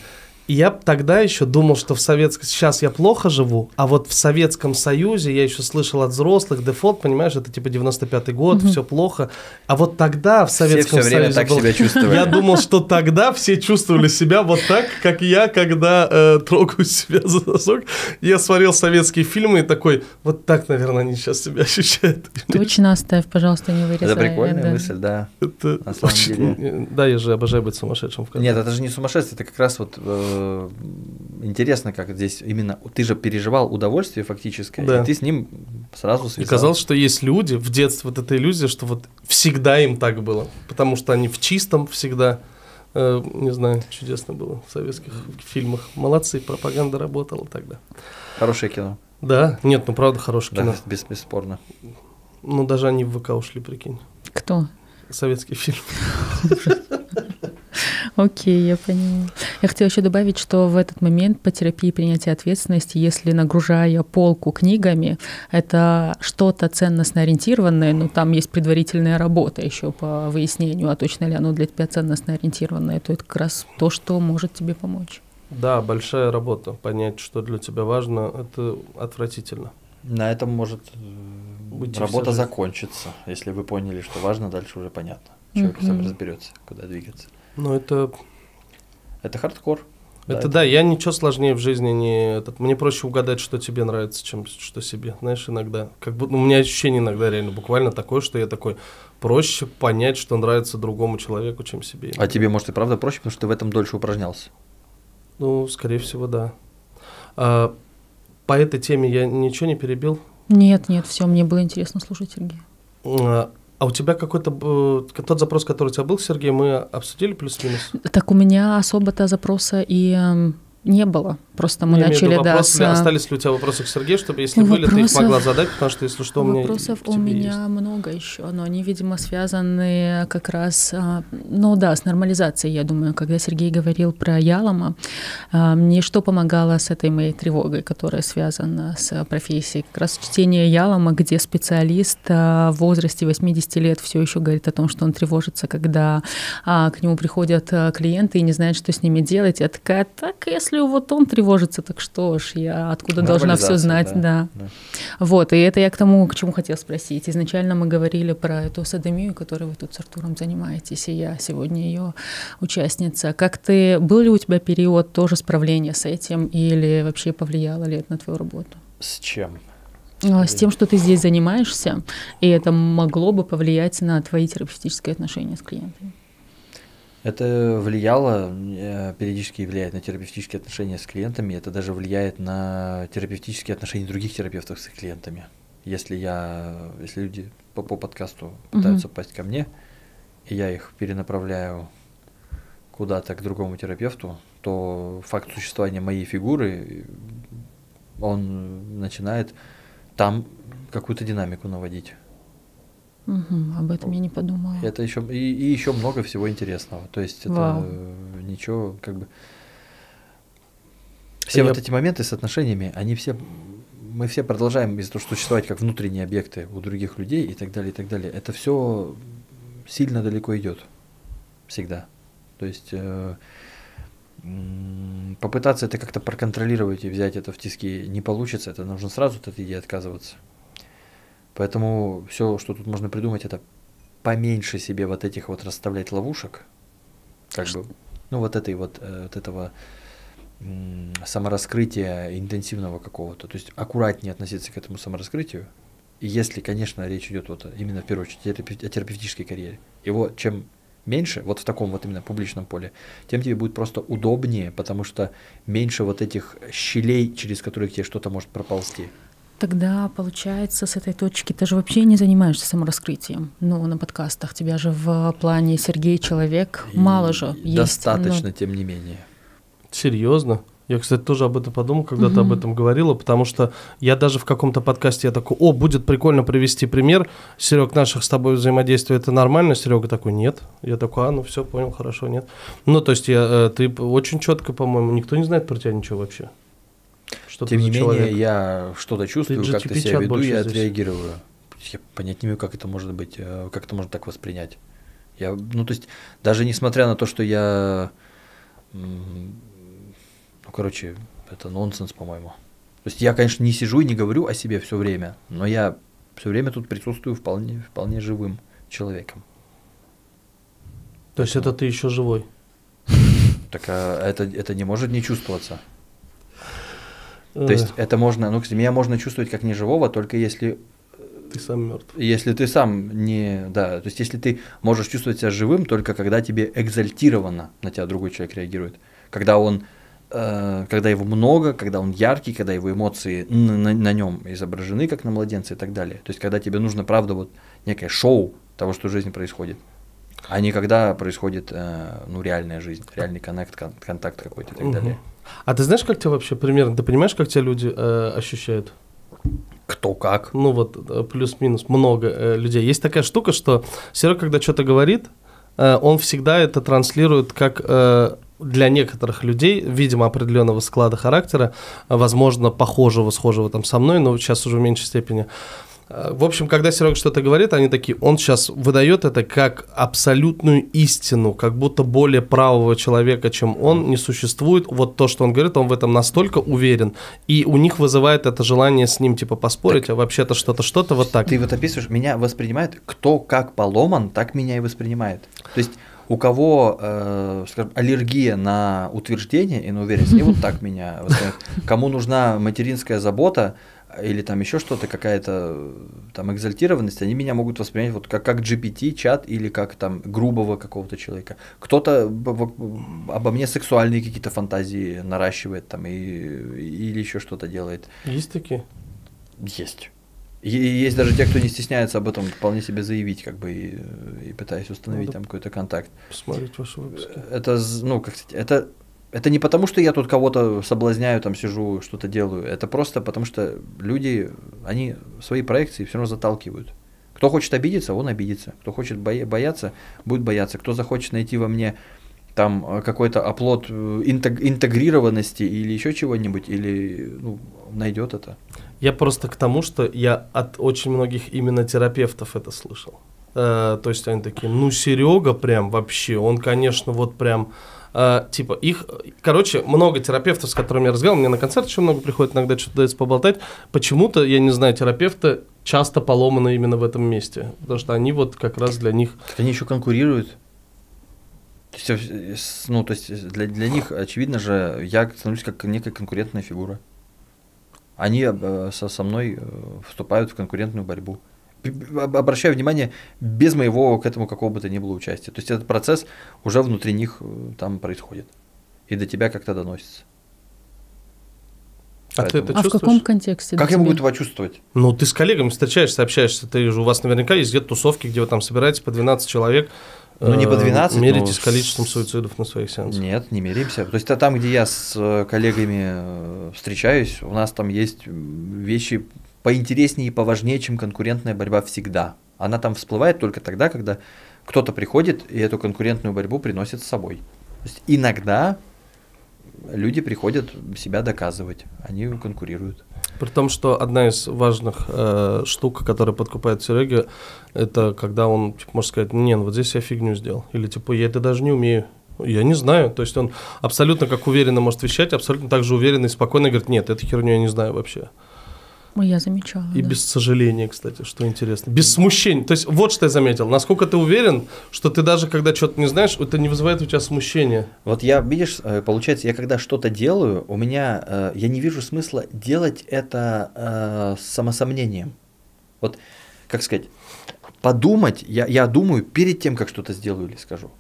И я тогда еще думал, что в Советском... Сейчас я плохо живу, а вот в Советском Союзе я еще слышал от взрослых, дефолт, понимаешь, это типа 95-й год, mm-hmm. все плохо. А вот тогда в Советском все, все время так был... себя чувствовали. Я думал, что тогда все чувствовали себя вот так, как я, когда э, трогаю себя за носок. Я смотрел советские фильмы и такой, вот так, наверное, они сейчас себя ощущают. Точно оставь, пожалуйста, не вырезай. Это прикольная да. мысль, да. Это на самом очень... деле. Да, я же обожаю быть сумасшедшим. В Нет, это же не сумасшествие, это как раз вот... Э Э, интересно, как здесь именно ты же переживал удовольствие фактическое, да. и ты с ним сразу связал. И казалось, что есть люди в детстве, вот эта иллюзия, что вот всегда им так было, потому что они в чистом всегда. Э, не знаю, чудесно было в советских фильмах. Молодцы, пропаганда работала тогда. Хорошее кино. Да, нет, ну правда хорошее да, кино. Без, бесспорно. Ну даже они в ВК ушли, прикинь. Кто? Советский фильм. Окей, я поняла. Я хотела еще добавить, что в этот момент по терапии принятия ответственности, если нагружая полку книгами, это что-то ценностно ориентированное, но там есть предварительная работа еще по выяснению, а точно ли оно для тебя ценностно ориентированное, то это как раз то, что может тебе помочь. Да, большая работа. Понять, что для тебя важно, это отвратительно. На этом может э, Быть работа закончиться, если вы поняли, что важно, дальше уже понятно. Человек Мгм. сам разберется, куда двигаться. Но это, Это хардкор. это да, я ничего сложнее в жизни не... Этот, мне проще угадать, что тебе нравится, чем что себе. Знаешь, иногда. Как будто, у меня ощущение иногда реально буквально такое, что я такой... Проще понять, что нравится другому человеку, чем себе. А тебе, может, и правда проще, потому что ты в этом дольше упражнялся. Ну, скорее всего, да. А, по этой теме я ничего не перебил. Нет, нет, все, мне было интересно слушать Сергея. А, а у тебя какой-то... э, Тот запрос, который у тебя был, Сергей, мы обсудили плюс-минус? Так у меня особо-то запроса и эм, не было. Просто мы Я начали, да, с... а, остались ли у тебя вопросы к Сергею, чтобы если были, ты их Вопросов- могла задать, потому что если что, у меня Вопросов у меня есть. много еще, но они, видимо, связаны как раз, а, ну да, с нормализацией, я думаю. Когда Сергей говорил про Ялома, а, мне что помогало с этой моей тревогой, которая связана с профессией? Как раз чтение Ялома, где специалист в возрасте 80 лет все еще говорит о том, что он тревожится, когда к нему приходят клиенты и не знают, что с ними делать. Я такая, так если вот он тревожится, так что ж, я откуда должна все знать, да, да. да. Вот, и это я к тому, к чему хотела спросить. Изначально мы говорили про эту садомию, которой вы тут с Артуром занимаетесь, и я сегодня ее участница. Как ты, был ли у тебя период тоже справления с этим, или вообще повлияло ли это на твою работу? С чем? А, С тем, что ты здесь занимаешься, и это могло бы повлиять на твои терапевтические отношения с клиентами. Это влияло, э, периодически влияет на терапевтические отношения с клиентами, это даже влияет на терапевтические отношения других терапевтов с их клиентами. Если я, если люди по, по подкасту пытаются попасть ко мне, и я их перенаправляю куда-то к другому терапевту, то факт существования моей фигуры, он начинает там какую-то динамику наводить. Мгм, об этом я не подумала. Это еще и, и еще много всего интересного. То есть это Вау. ничего как бы все Я- вот эти моменты с отношениями, они все мы все продолжаем из-за того, что существовать как внутренние объекты у других людей и так далее, и так далее. Это все сильно далеко идет. Всегда. То есть э, попытаться это как-то проконтролировать и взять это в тиски не получится. Это нужно сразу от этой идеи отказываться. Поэтому все, что тут можно придумать, это поменьше себе вот этих вот расставлять ловушек, как бы, ну вот этой вот, э, вот этого самораскрытия интенсивного какого-то, то есть аккуратнее относиться к этому самораскрытию. И если, конечно, речь идет вот именно в первую очередь терапев- о терапевтической карьере, его чем меньше, вот в таком вот именно публичном поле, тем тебе будет просто удобнее, потому что меньше вот этих щелей, через которые к тебе что-то может проползти. Тогда, получается, с этой точки ты же вообще не занимаешься самораскрытием. Ну, на подкастах тебя же в плане Сергей человек И мало же есть. Достаточно, ну, тем не менее. Серьезно? Я, кстати, тоже об этом подумал, когда ты об этом говорила, потому что я даже в каком-то подкасте я такой, о, будет прикольно привести пример. Серег, наших с тобой взаимодействие это нормально? Серега такой, нет. Я такой, а, ну все, понял, хорошо, нет. Ну, то есть я, э, ты очень четко, по-моему, никто не знает про тебя ничего вообще. Что ты Тем за не менее, человек. я что-то чувствую, как-то себя веду, я здесь. отреагирую. Я понять не могу, как это может быть, э, как это можно так воспринять. Я, ну, то есть, даже несмотря на то, что я, ну, короче, это нонсенс, по-моему. То есть я, конечно, не сижу и не говорю о себе все время, но я все время тут присутствую вполне, вполне живым человеком. То есть это ты еще живой. Так а это, это не может не чувствоваться. Э, То есть это можно, ну, кстати, меня можно чувствовать как неживого, только если ты сам мертв. Если ты сам не, да, то есть если ты можешь чувствовать себя живым только когда тебе экзальтированно на тебя другой человек реагирует, когда он, э, когда его много, когда он яркий, когда его эмоции на, на, нем изображены как на младенце и так далее. То есть когда тебе нужно правда вот некое шоу того, что в жизни происходит, а не когда происходит э, ну реальная жизнь, реальный коннект, кон- контакт какой-то и так Мгм. далее. А ты знаешь, как тебя вообще примерно, ты понимаешь, как тебя люди э, ощущают? Кто как? Ну вот, э, плюс-минус много э, людей. Есть такая штука, что Серега, когда что-то говорит, э, он всегда это транслирует как э, для некоторых людей, видимо, определенного склада характера, возможно, похожего, схожего там со мной, но сейчас уже в меньшей степени, в общем, когда Серега что-то говорит, они такие, он сейчас выдает это как абсолютную истину, как будто более правого человека, чем он, не существует. Вот то, что он говорит, он в этом настолько уверен, и у них вызывает это желание с ним типа поспорить, так, а вообще-то что-то, что-то вот так. Ты вот описываешь, меня воспринимает, кто как поломан, так меня и воспринимает. То есть у кого, э, скажем, аллергия на утверждение и на уверенность, и вот так меня воспринимают. Кому нужна материнская забота, или там еще что-то, какая-то там экзальтированность, они меня могут воспринять вот как, как GPT, чат или как там грубого какого-то человека. Кто-то обо мне сексуальные какие-то фантазии наращивает там и, или еще что-то делает. Есть такие? Есть. И есть даже те, кто не стесняется об этом вполне себе заявить, как бы и, и пытаясь установить Надо там какой-то контакт. Посмотреть ваши выпуски. Это, ну, как сказать, это это не потому, что я тут кого-то соблазняю, там сижу, что-то делаю. Это просто потому, что люди, они свои проекции все равно заталкивают. Кто хочет обидеться, он обидится. Кто хочет бояться, будет бояться. Кто захочет найти во мне там э, какой-то оплот э, интегрированности или еще чего-нибудь, или ну, найдет это. Я просто к тому, что я от очень многих именно терапевтов это слышал. Э, то есть они такие, ну Серега прям вообще, он, конечно, вот прям Uh, типа их, короче, много терапевтов, с которыми я разговаривал, мне на концерт еще много приходит, иногда что-то дается поболтать. Почему-то, я не знаю, терапевты часто поломаны именно в этом месте, потому что они вот как раз для них... Так они еще конкурируют. Ну, то есть для, для них, очевидно же, я становлюсь как некая конкурентная фигура. Они э, со, со мной э, вступают в конкурентную борьбу обращаю внимание, без моего к этому какого бы то ни было участия. То есть этот процесс уже внутри них э, там происходит. И до тебя как-то доносится. А Поэтому... ты это а в каком контексте? Как я могу этого чувствовать? Ну, ты с коллегами встречаешься, общаешься, ты же у вас наверняка есть где-то тусовки, где вы там собираетесь по 12 человек. Ну, не по 12. Э, меритесь но... количеством суицидов на своих сеансах. Нет, не меримся. То есть там, где я с э, коллегами встречаюсь, у нас там есть вещи поинтереснее и поважнее, чем конкурентная борьба всегда. Она там всплывает только тогда, когда кто-то приходит и эту конкурентную борьбу приносит с собой. То есть иногда люди приходят себя доказывать, они конкурируют. При том, что одна из важных э, штук, которая подкупает Сереги, это когда он, типа, может сказать, не, ну вот здесь я фигню сделал. Или типа, я это даже не умею. Я не знаю. То есть он абсолютно как уверенно может вещать, абсолютно так же уверенно и спокойно говорит, нет, эту херню я не знаю вообще. Я замечала. И да. без сожаления, кстати, что интересно. Без смущения. То есть вот что я заметил. Насколько ты уверен, что ты даже когда что-то не знаешь, это не вызывает у тебя смущения. Вот я, видишь, э, получается, я когда что-то делаю, у меня, э, я не вижу смысла делать это э, с самосомнением. Вот, как сказать, подумать, я, я думаю перед тем, как что-то сделаю или скажу.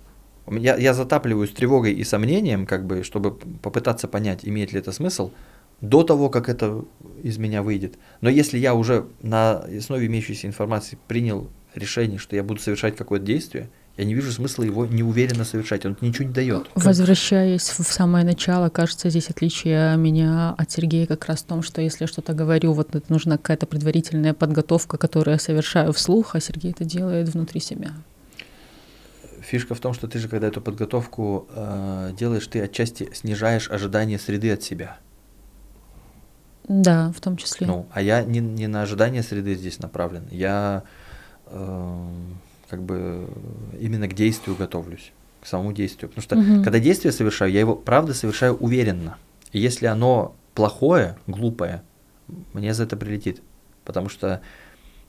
Я, я затапливаюсь тревогой и сомнением, как бы, чтобы попытаться понять, имеет ли это смысл – до того, как это из меня выйдет. Но если я уже на основе имеющейся информации принял решение, что я буду совершать какое-то действие, я не вижу смысла его неуверенно совершать, он ничего не дает. Возвращаясь в самое начало, кажется, здесь отличие меня от Сергея как раз в том, что если я что-то говорю, вот это нужна какая-то предварительная подготовка, которую я совершаю вслух, а Сергей это делает внутри себя. Фишка в том, что ты же, когда эту подготовку э, делаешь, ты отчасти снижаешь ожидания среды от себя. Да, в том числе. Ну, а я не, не на ожидание среды здесь направлен. Я э, как бы именно к действию готовлюсь, к самому действию. Потому что угу. когда действие совершаю, я его правда совершаю уверенно. И если оно плохое, глупое, мне за это прилетит. Потому что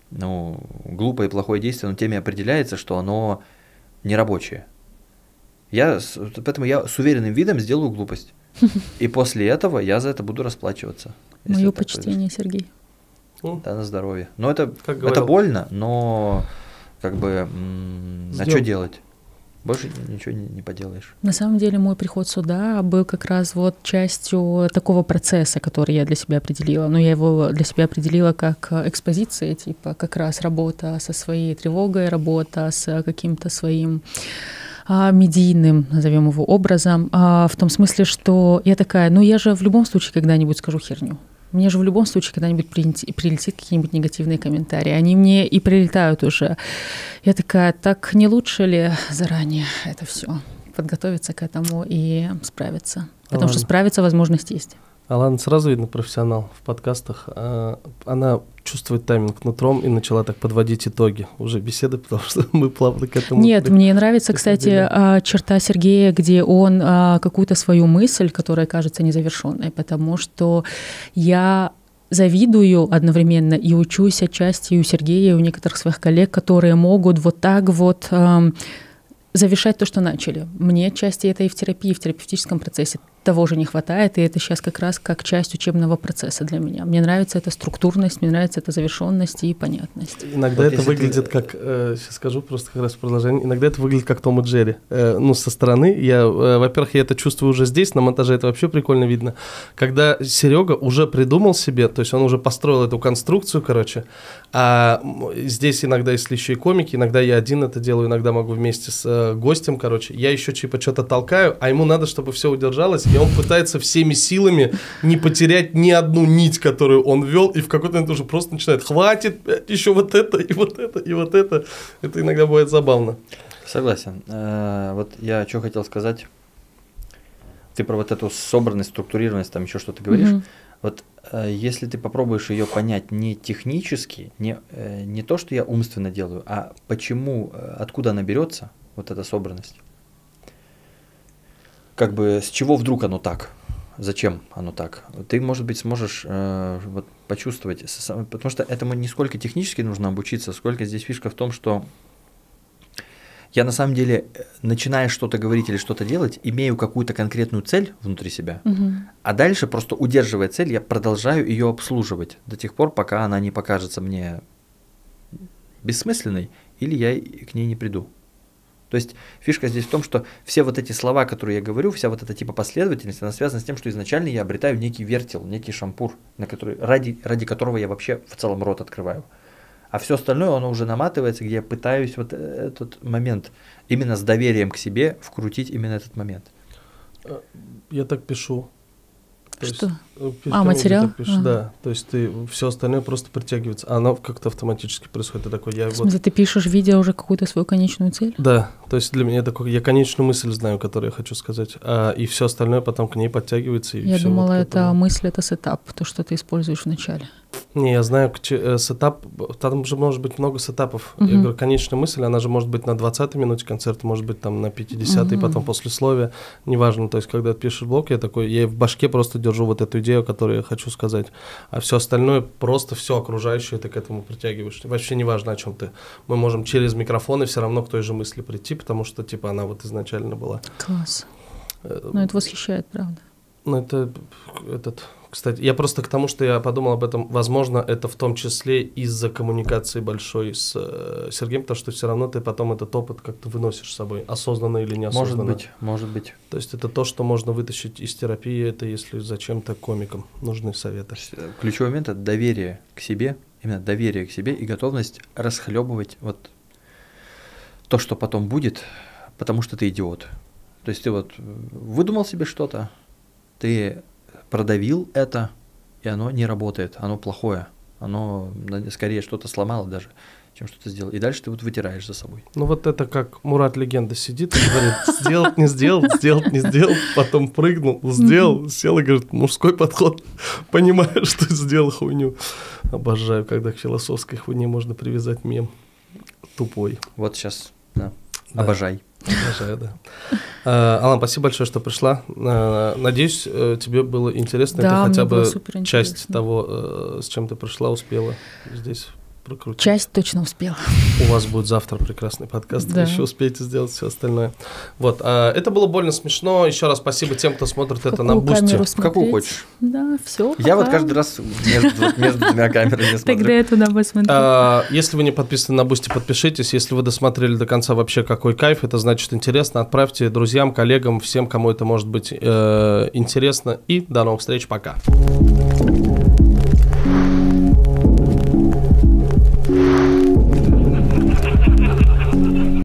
ну, глупое и плохое действие, оно теми определяется, что оно нерабочее. Я, поэтому я с уверенным видом сделаю глупость. И после этого я за это буду расплачиваться. Мое почтение, Сергей. Да, на здоровье. Но это, как это больно, но как бы, а что делать? Больше ничего не, не поделаешь. На самом деле мой приход сюда был как раз вот частью такого процесса, который я для себя определила. Но я его для себя определила как экспозиция, типа как раз работа со своей тревогой, работа с каким-то своим а, медийным, назовем его образом, а, в том смысле, что я такая, ну я же в любом случае когда-нибудь скажу херню. Мне же в любом случае когда-нибудь прилетит какие-нибудь негативные комментарии. Они мне и прилетают уже. Я такая, так не лучше ли заранее это все? Подготовиться к этому и справиться. Потому Ладно. что справиться возможность есть. Алана сразу видно профессионал в подкастах. А, она чувствует тайминг нутром и начала так подводить итоги уже беседы, потому что мы плавно к этому... Нет, мне нравится, кстати, а, черта Сергея, где он а, какую-то свою мысль, которая кажется незавершенной, потому что я завидую одновременно и учусь отчасти у Сергея, и у некоторых своих коллег, которые могут вот так вот завершать то, что начали. Мне отчасти это и в терапии, в терапевтическом процессе того же не хватает, и это сейчас как раз как часть учебного процесса для меня. Мне нравится эта структурность, мне нравится эта завершенность и понятность. Иногда вот это выглядит ты... как, э, сейчас скажу просто как раз в продолжение, иногда это выглядит как Том и Джерри. Э, ну, со стороны, я, э, во-первых, я это чувствую уже здесь, на монтаже это вообще прикольно видно. Когда Серега уже придумал себе, то есть он уже построил эту конструкцию, короче, а здесь иногда, если еще и комики, иногда я один это делаю, иногда могу вместе с э, гостем, короче, я еще типа что-то толкаю, а ему надо, чтобы все удержалось, и он пытается всеми силами не потерять ни одну нить, которую он вел, и в какой-то момент уже просто начинает, хватит, еще вот это, и вот это, и вот это. Это иногда бывает забавно. Согласен. Э, вот я что хотел сказать. Ты про вот эту собранность, структурированность, там еще что-то говоришь. Mm-hmm. Вот э, если ты попробуешь ее понять не технически, не, э, не то, что я умственно делаю, а почему, откуда она берется, вот эта собранность, как бы с чего вдруг оно так? Зачем оно так? Ты, может быть, сможешь э, вот, почувствовать, потому что этому не сколько технически нужно обучиться, сколько здесь фишка в том, что я на самом деле, начиная что-то говорить или что-то делать, имею какую-то конкретную цель внутри себя, угу. а дальше просто удерживая цель, я продолжаю ее обслуживать до тех пор, пока она не покажется мне бессмысленной, или я к ней не приду. То есть фишка здесь в том, что все вот эти слова, которые я говорю, вся вот эта типа последовательность, она связана с тем, что изначально я обретаю некий вертел, некий шампур, на который, ради, ради которого я вообще в целом рот открываю. А все остальное, оно уже наматывается, где я пытаюсь вот этот момент именно с доверием к себе вкрутить именно этот момент. Я так пишу. То что? Есть, э, а, материал? Пишешь, ага. Да, то есть ты все остальное просто притягивается, а оно как-то автоматически происходит. Ты такой, я В смысле, вот... ты пишешь, видя уже какую-то свою конечную цель? Да, то есть для меня такой, я конечную мысль знаю, которую я хочу сказать, а, и все остальное потом к ней подтягивается. И я думала, вот это мысль, это сетап, то, что ты используешь в начале. Не, я знаю, э, сетап, там же может быть много сетапов. Uh-huh. Я говорю, конечная мысль, она же может быть на 20-й минуте концерта, может быть там на 50-й, uh-huh. потом послесловие, неважно. То есть, когда пишешь блок, я такой, я в башке просто держу вот эту идею, которую я хочу сказать. А все остальное, просто все окружающее ты к этому притягиваешь. Вообще неважно, о чем ты. Мы можем через микрофоны все равно к той же мысли прийти, потому что, типа, она вот изначально была. Класс. Э, ну, это восхищает, правда. Ну, это этот кстати, я просто к тому, что я подумал об этом, возможно, это в том числе из-за коммуникации большой с э, Сергеем, потому что все равно ты потом этот опыт как-то выносишь с собой, осознанно или неосознанно. Может быть, может быть. То есть это то, что можно вытащить из терапии, это если зачем-то комикам нужны советы. Ключевой момент – это доверие к себе, именно доверие к себе и готовность расхлебывать вот то, что потом будет, потому что ты идиот. То есть ты вот выдумал себе что-то, ты продавил это, и оно не работает, оно плохое, оно скорее что-то сломало даже, чем что-то сделал. И дальше ты вот вытираешь за собой. Ну вот это как Мурат Легенда сидит и говорит, сделать не сделал, сделать не сделал, потом прыгнул, сделал, сел и говорит, мужской подход, понимаю, что сделал хуйню. Обожаю, когда к философской хуйне можно привязать мем тупой. Вот сейчас, да, да. обожай. Обожаю, да. А, Алан, спасибо большое, что пришла. А, надеюсь, э, тебе было интересно. Да, ты хотя бы часть того, э, с чем ты пришла, успела здесь прокрутить. Часть точно успела. У вас будет завтра прекрасный подкаст, да. еще успеете сделать все остальное. Вот, а, это было больно смешно. Еще раз спасибо тем, кто смотрит Какую это на Boosty. Какую хочешь? Да, все. Я вот каждый раз между, между двумя камерами смотрю. Тогда я туда посмотрю. А, если вы не подписаны на Boosty, подпишитесь. Если вы досмотрели до конца вообще какой кайф, это значит интересно. Отправьте друзьям, коллегам, всем, кому это может быть э, интересно. И до новых встреч. Пока.